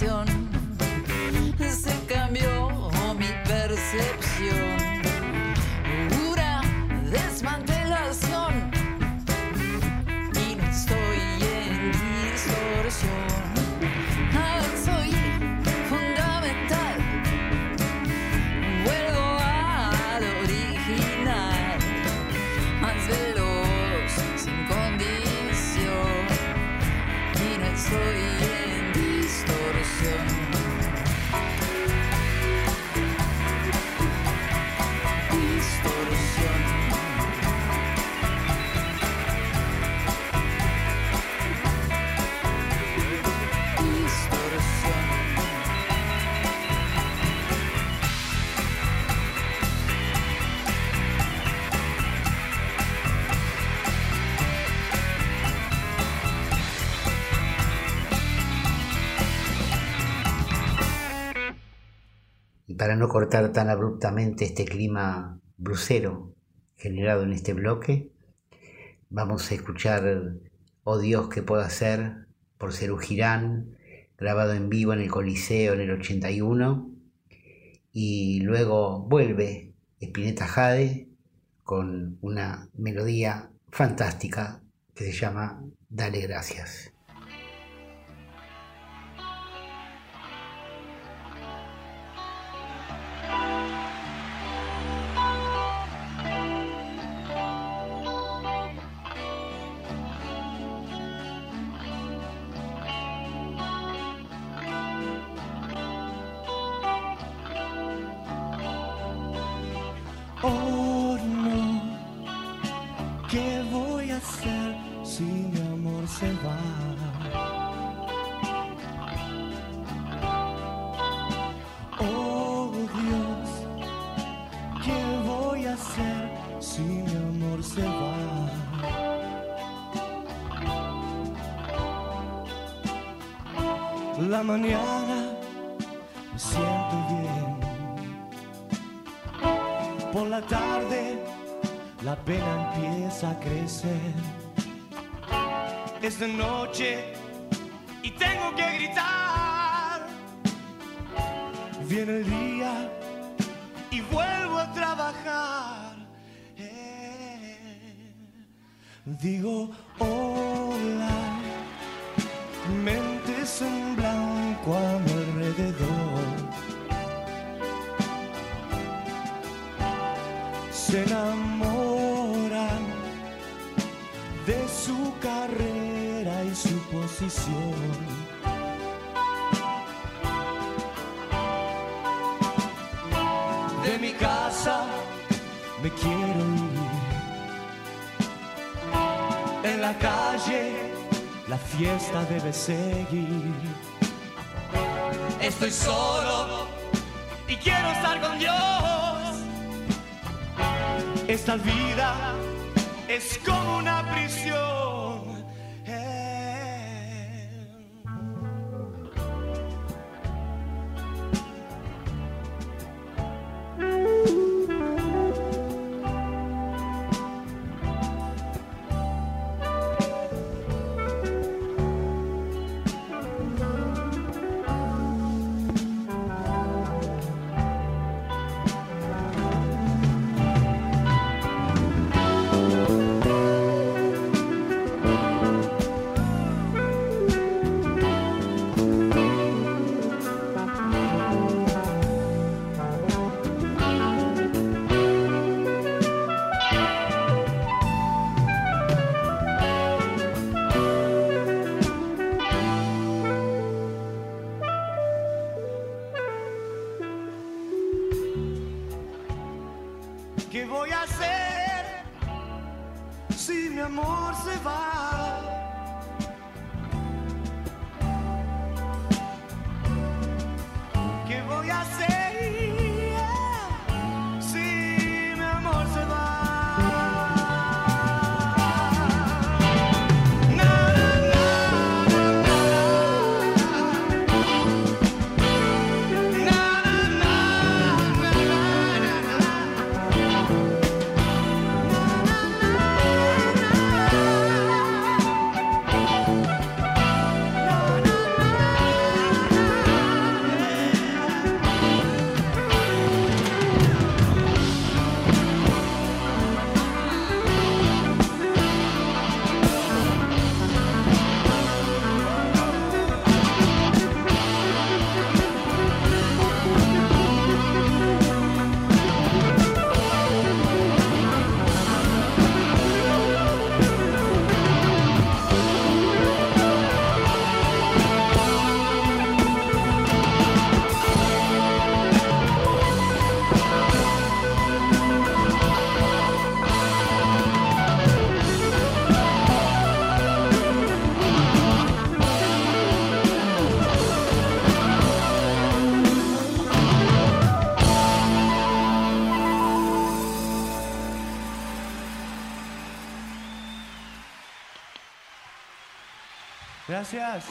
para no cortar tan abruptamente este clima blusero generado en este bloque, vamos a escuchar Oh Dios que puedo hacer por Cerú Girán, grabado en vivo en el Coliseo en el 81, y luego vuelve Spinetta Jade con una melodía fantástica que se llama Dale Gracias. Siento bien. Por la tarde la pena empieza a crecer. Es de noche y tengo que gritar. Viene el día y vuelvo a trabajar. Eh, Digo hola, mentes en blanco a mi alrededor. se enamoran de su carrera y su posición. De mi casa me quiero ir. En la calle la fiesta debe seguir. Estoy solo y quiero estar con Dios. Esta vida es como una prisión. Gracias.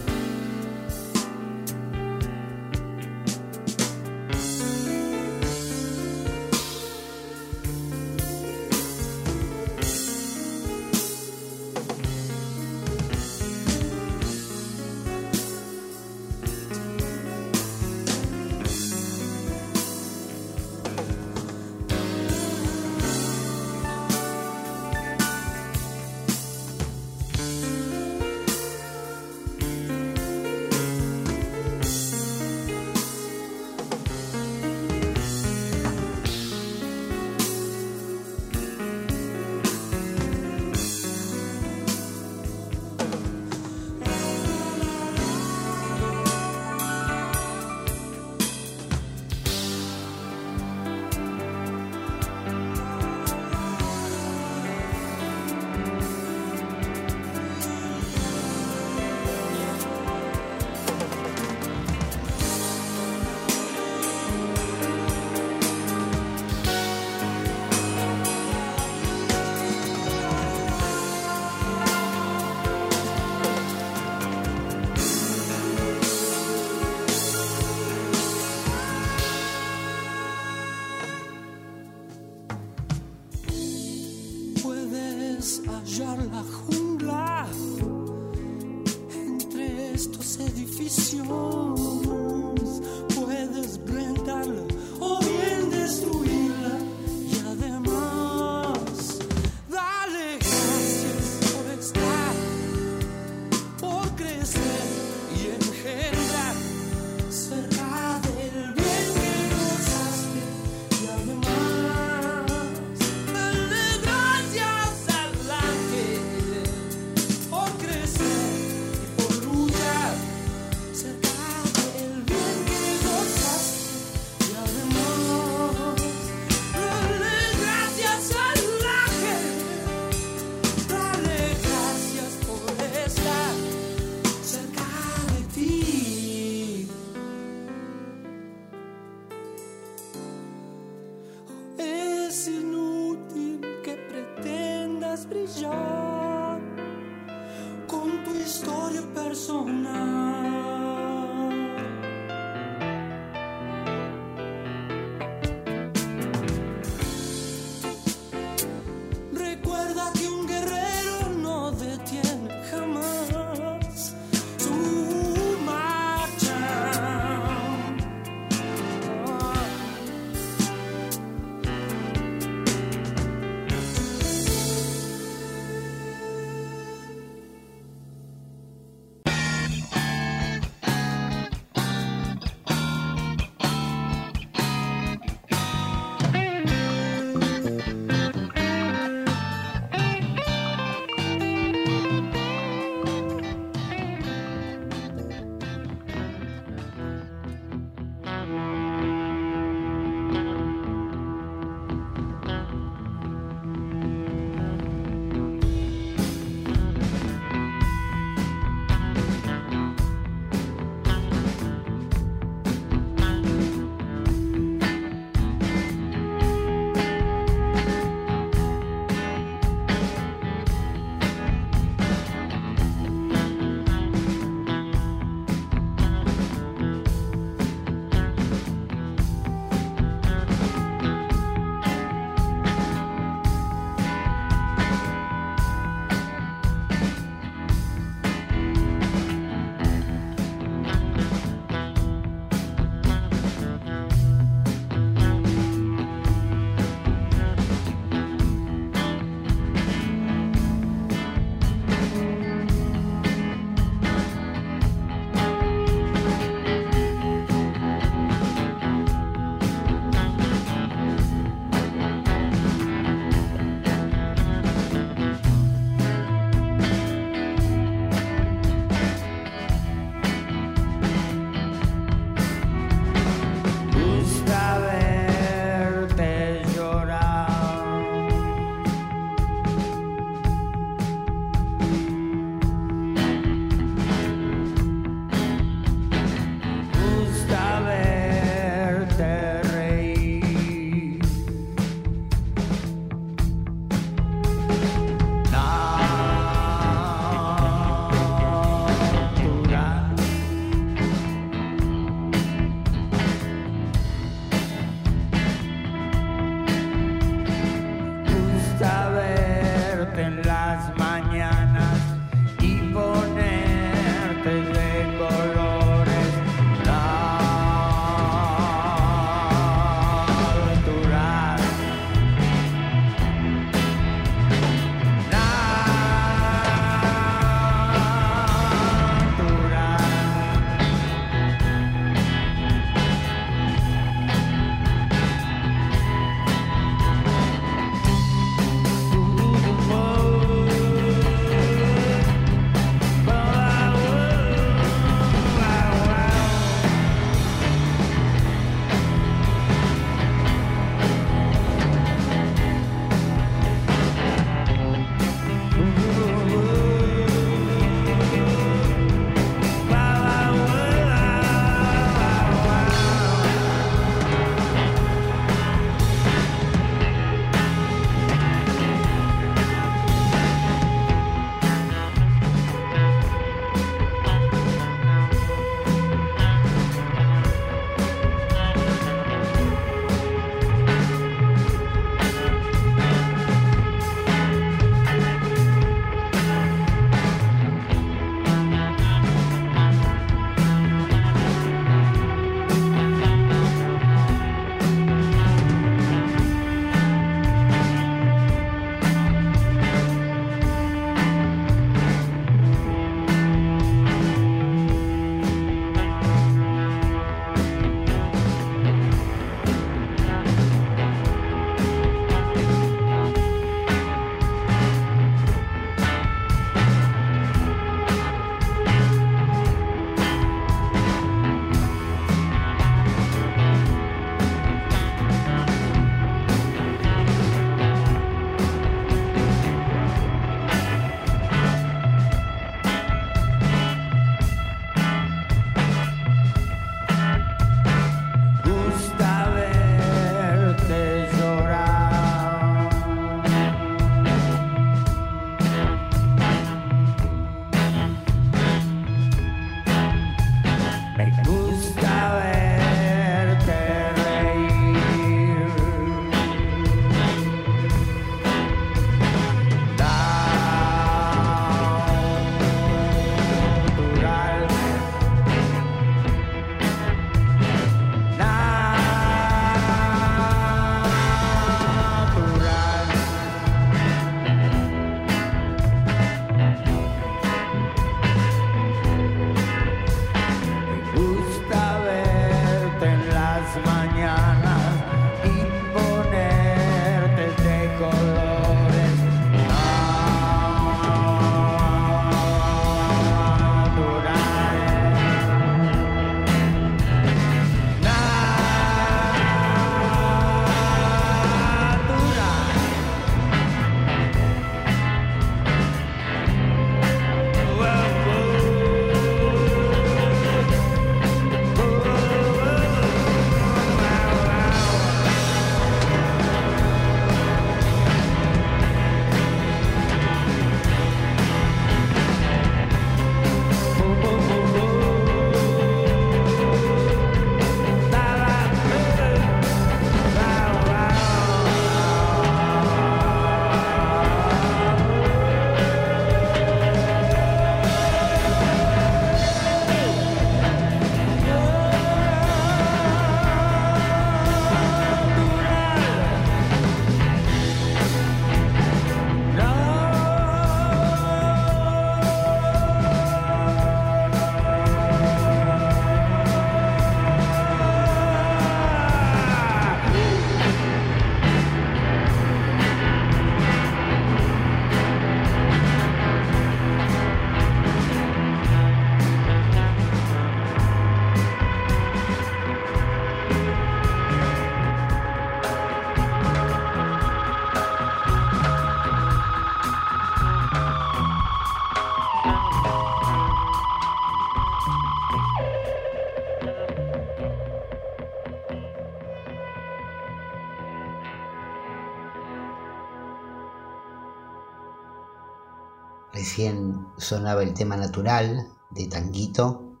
Sonaba el tema natural de Tanguito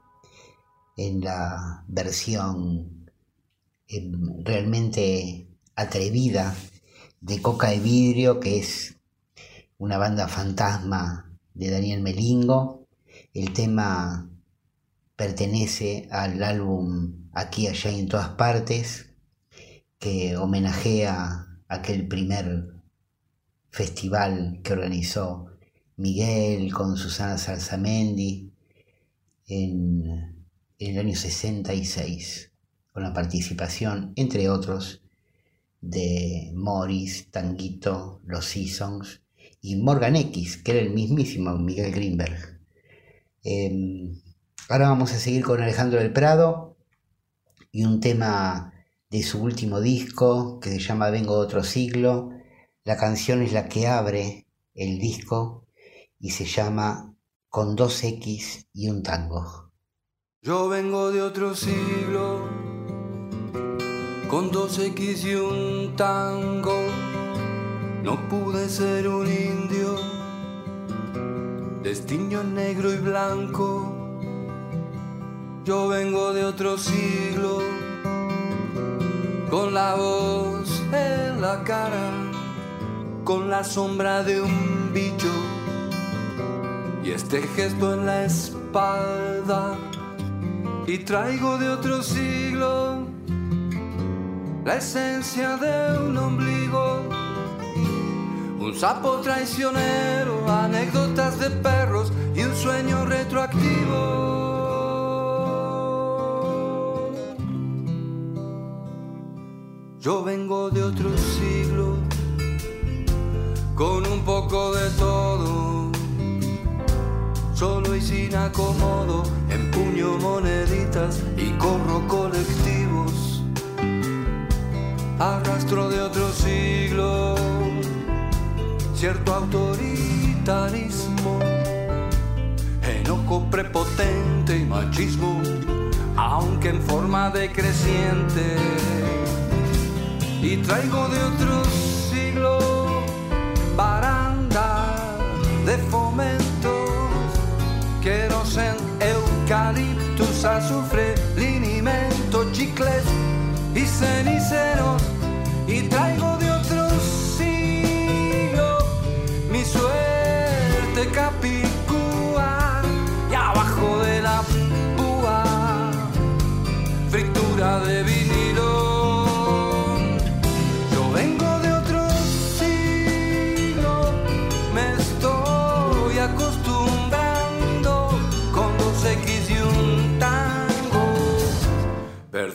en la versión realmente atrevida de Coca de Vidrio, que es una banda fantasma de Daniel Melingo. El tema pertenece al álbum Aquí, allá y en todas partes, que homenajea aquel primer festival que organizó Miguel con Susana Salzamendi en, el año 66, con la participación, entre otros, de Morris, Tanguito, Los Seasons y Morgan X, que era el mismísimo Miguel Greenberg. Em, ahora vamos a seguir con Alejandro del Prado y un tema de su último disco que se llama Vengo de otro siglo. La canción es la que abre el disco y se llama Con dos X y un tango. Yo vengo de otro siglo, con dos X y un tango. No pude ser un indio, destino negro y blanco. Yo vengo de otro siglo, con la voz en la cara, con la sombra de un bicho y este gesto en la espalda. Y traigo de otro siglo la esencia de un ombligo, un sapo traicionero, anécdotas de perros y un sueño retroactivo. Yo vengo de otro siglo con un poco de todo solo y sin acomodo, empuño moneditas y corro colectivos. Arrastro de otro siglo, cierto autoritarismo, enojo prepotente y machismo, aunque en forma decreciente. Y traigo de otro siglo baranda de fomento en eucaliptus, azufre, linimento, chicles y ceniceros. Y traigo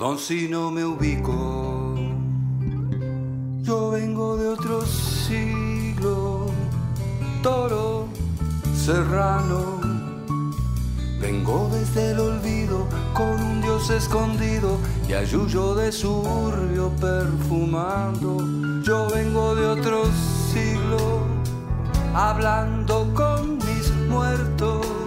Perdón si no me ubico. Yo vengo de otro siglo, toro, serrano. Vengo desde el olvido con un dios escondido y ayuyo de suburbio perfumando. Yo vengo de otro siglo, hablando con mis muertos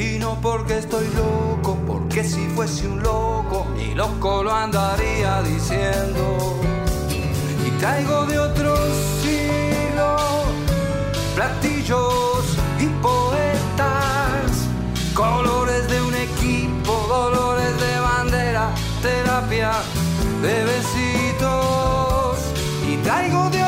y no porque estoy loco, porque si fuese un loco, ni loco lo andaría diciendo. Y traigo de otro siglo platillos y poetas, colores de un equipo, dolores de bandera, terapia de besitos. Y traigo de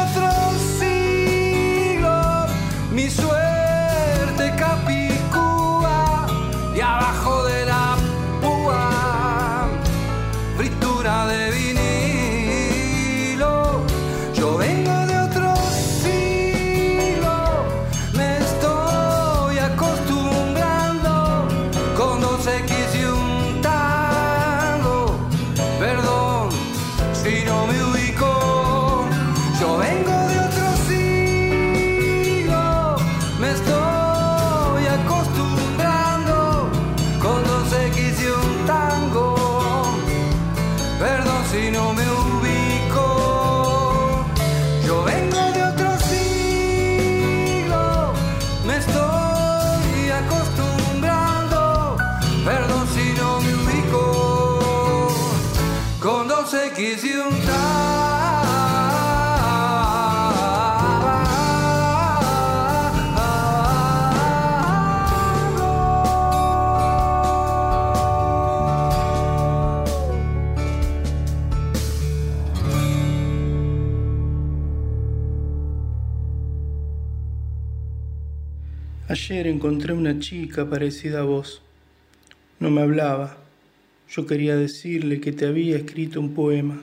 Ayer encontré una chica parecida a vos. No me hablaba. Yo quería decirle que te había escrito un poema,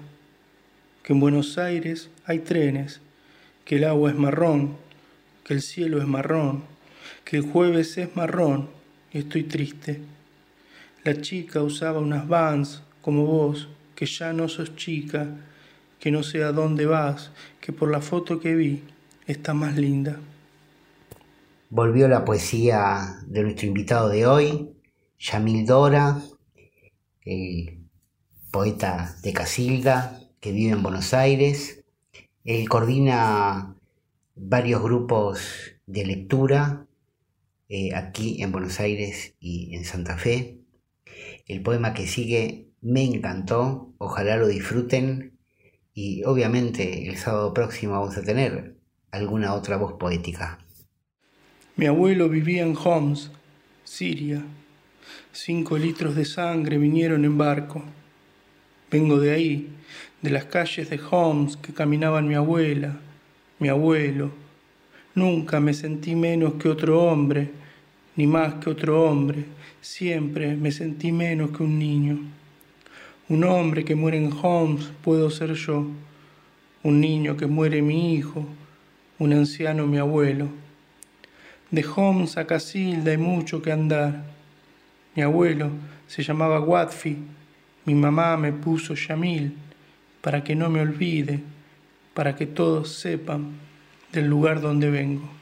que en Buenos Aires hay trenes, que el agua es marrón, que el cielo es marrón, que el jueves es marrón y estoy triste. La chica usaba unas vans como vos, que ya no sos chica, que no sé a dónde vas, que por la foto que vi está más linda. Volvió la poesía de nuestro invitado de hoy, Yamil Dora, el poeta de Casilda, que vive en Buenos Aires. Él coordina varios grupos de lectura eh, aquí en Buenos Aires y en Santa Fe. El poema que sigue me encantó, ojalá lo disfruten y obviamente el sábado próximo vamos a tener alguna otra voz poética. Mi abuelo vivía en Homs, Siria. Cinco litros de sangre vinieron en barco. Vengo de ahí, de las calles de Homs que caminaban mi abuela, mi abuelo. Nunca me sentí menos que otro hombre, ni más que otro hombre. Siempre me sentí menos que un niño. Un hombre que muere en Homs puedo ser yo. Un niño que muere mi hijo. Un anciano mi abuelo. De Homs a Casilda hay mucho que andar. Mi abuelo se llamaba Watfi, mi mamá me puso Yamil, para que no me olvide, para que todos sepan del lugar donde vengo.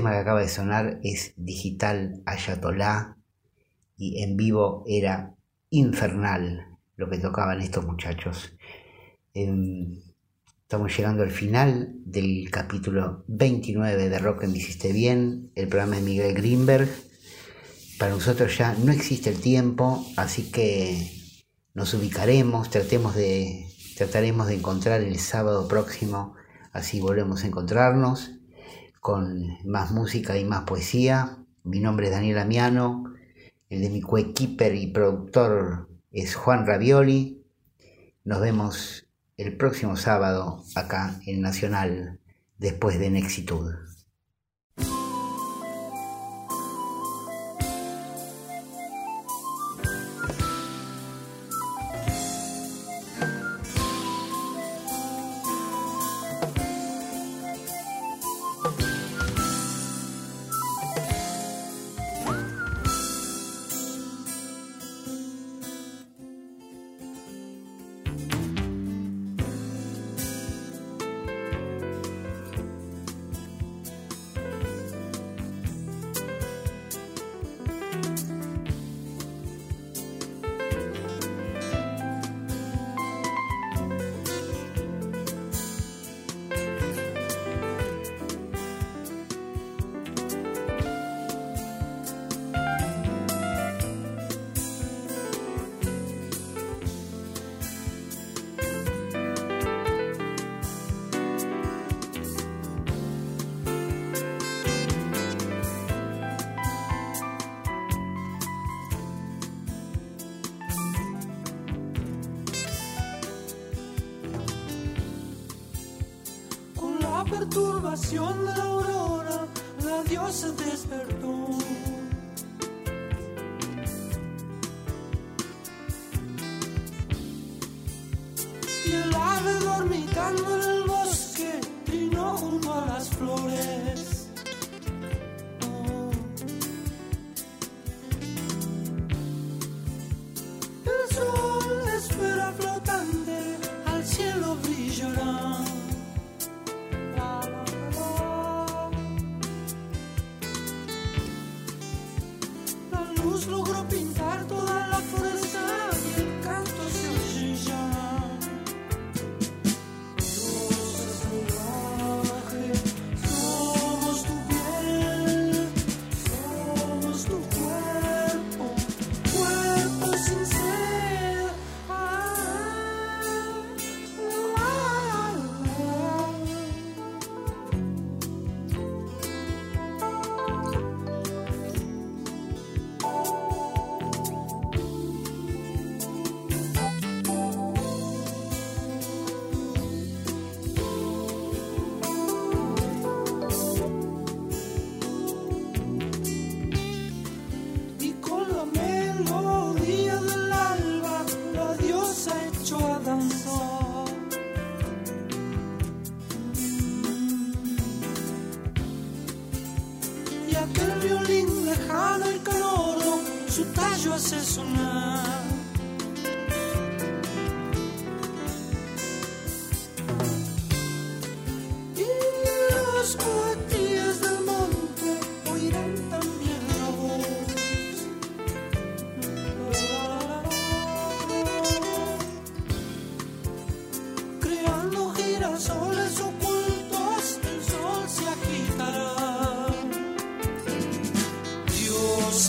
Tema que acaba de sonar es Digital Ayatollah y en vivo era infernal lo que tocaban estos muchachos. Em, estamos llegando al final del capítulo 29 de Rock en Hiciste Bien, el programa de Miguel Greenberg. Para nosotros ya no existe el tiempo, así que nos ubicaremos, tratemos de, trataremos de encontrar el sábado próximo, así volvemos a encontrarnos con más música y más poesía. Mi nombre es Daniel Amiano, el de mi coequiper y productor es Juan Ravioli. Nos vemos el próximo sábado acá en Nacional, después de Nexitud.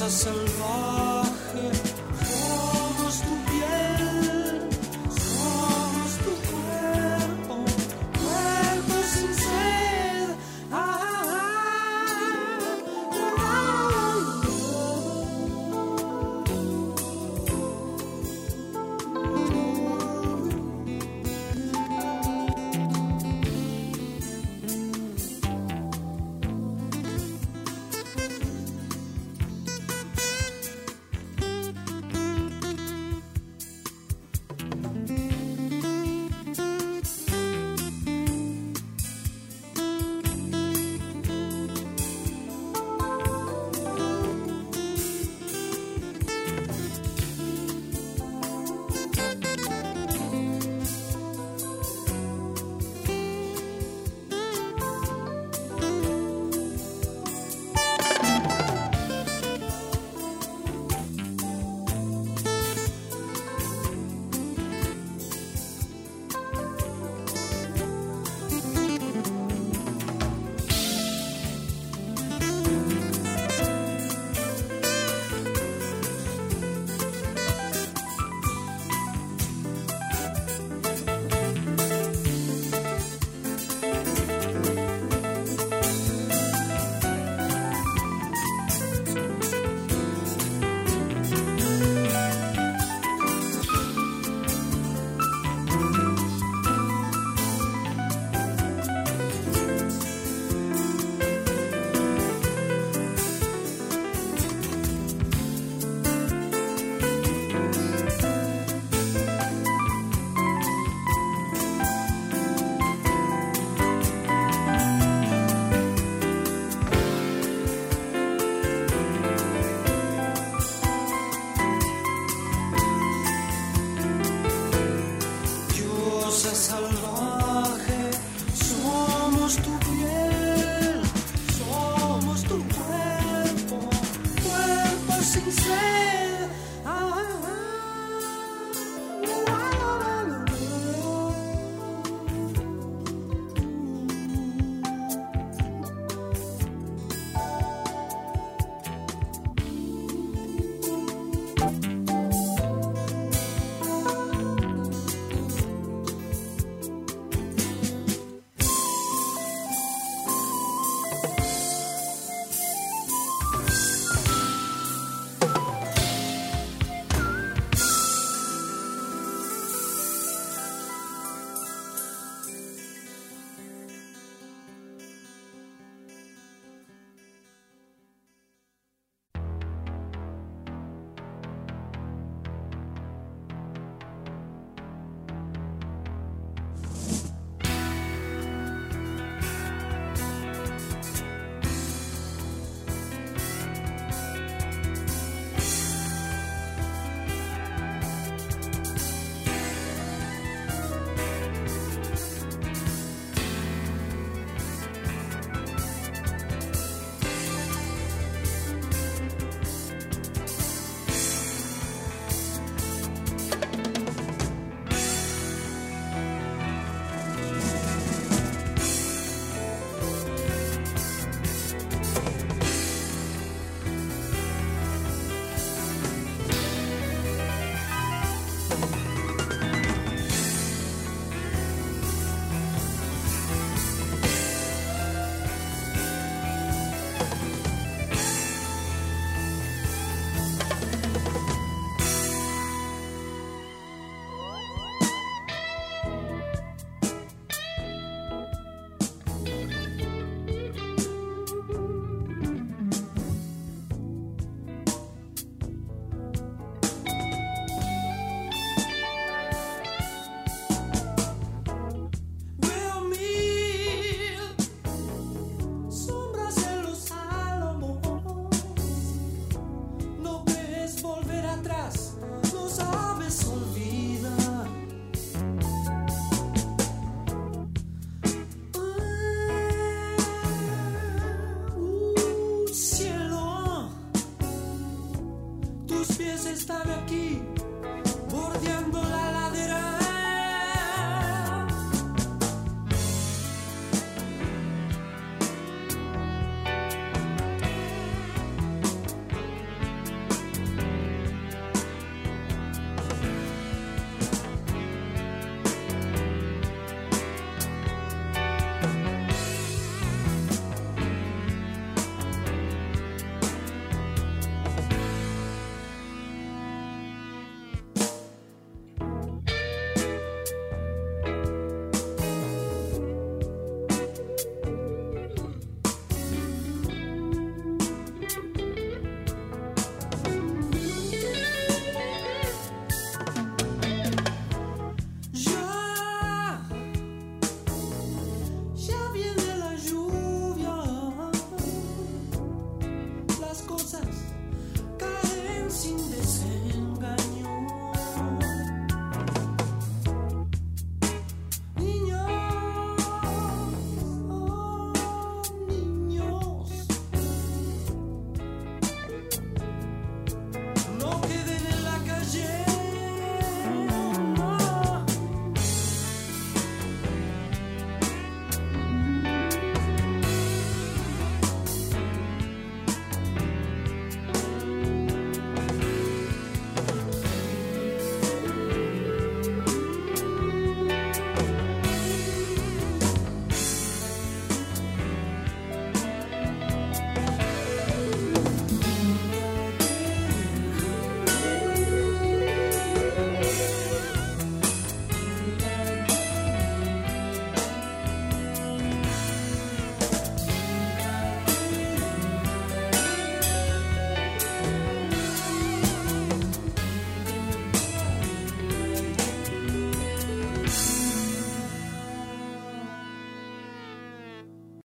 a salvar.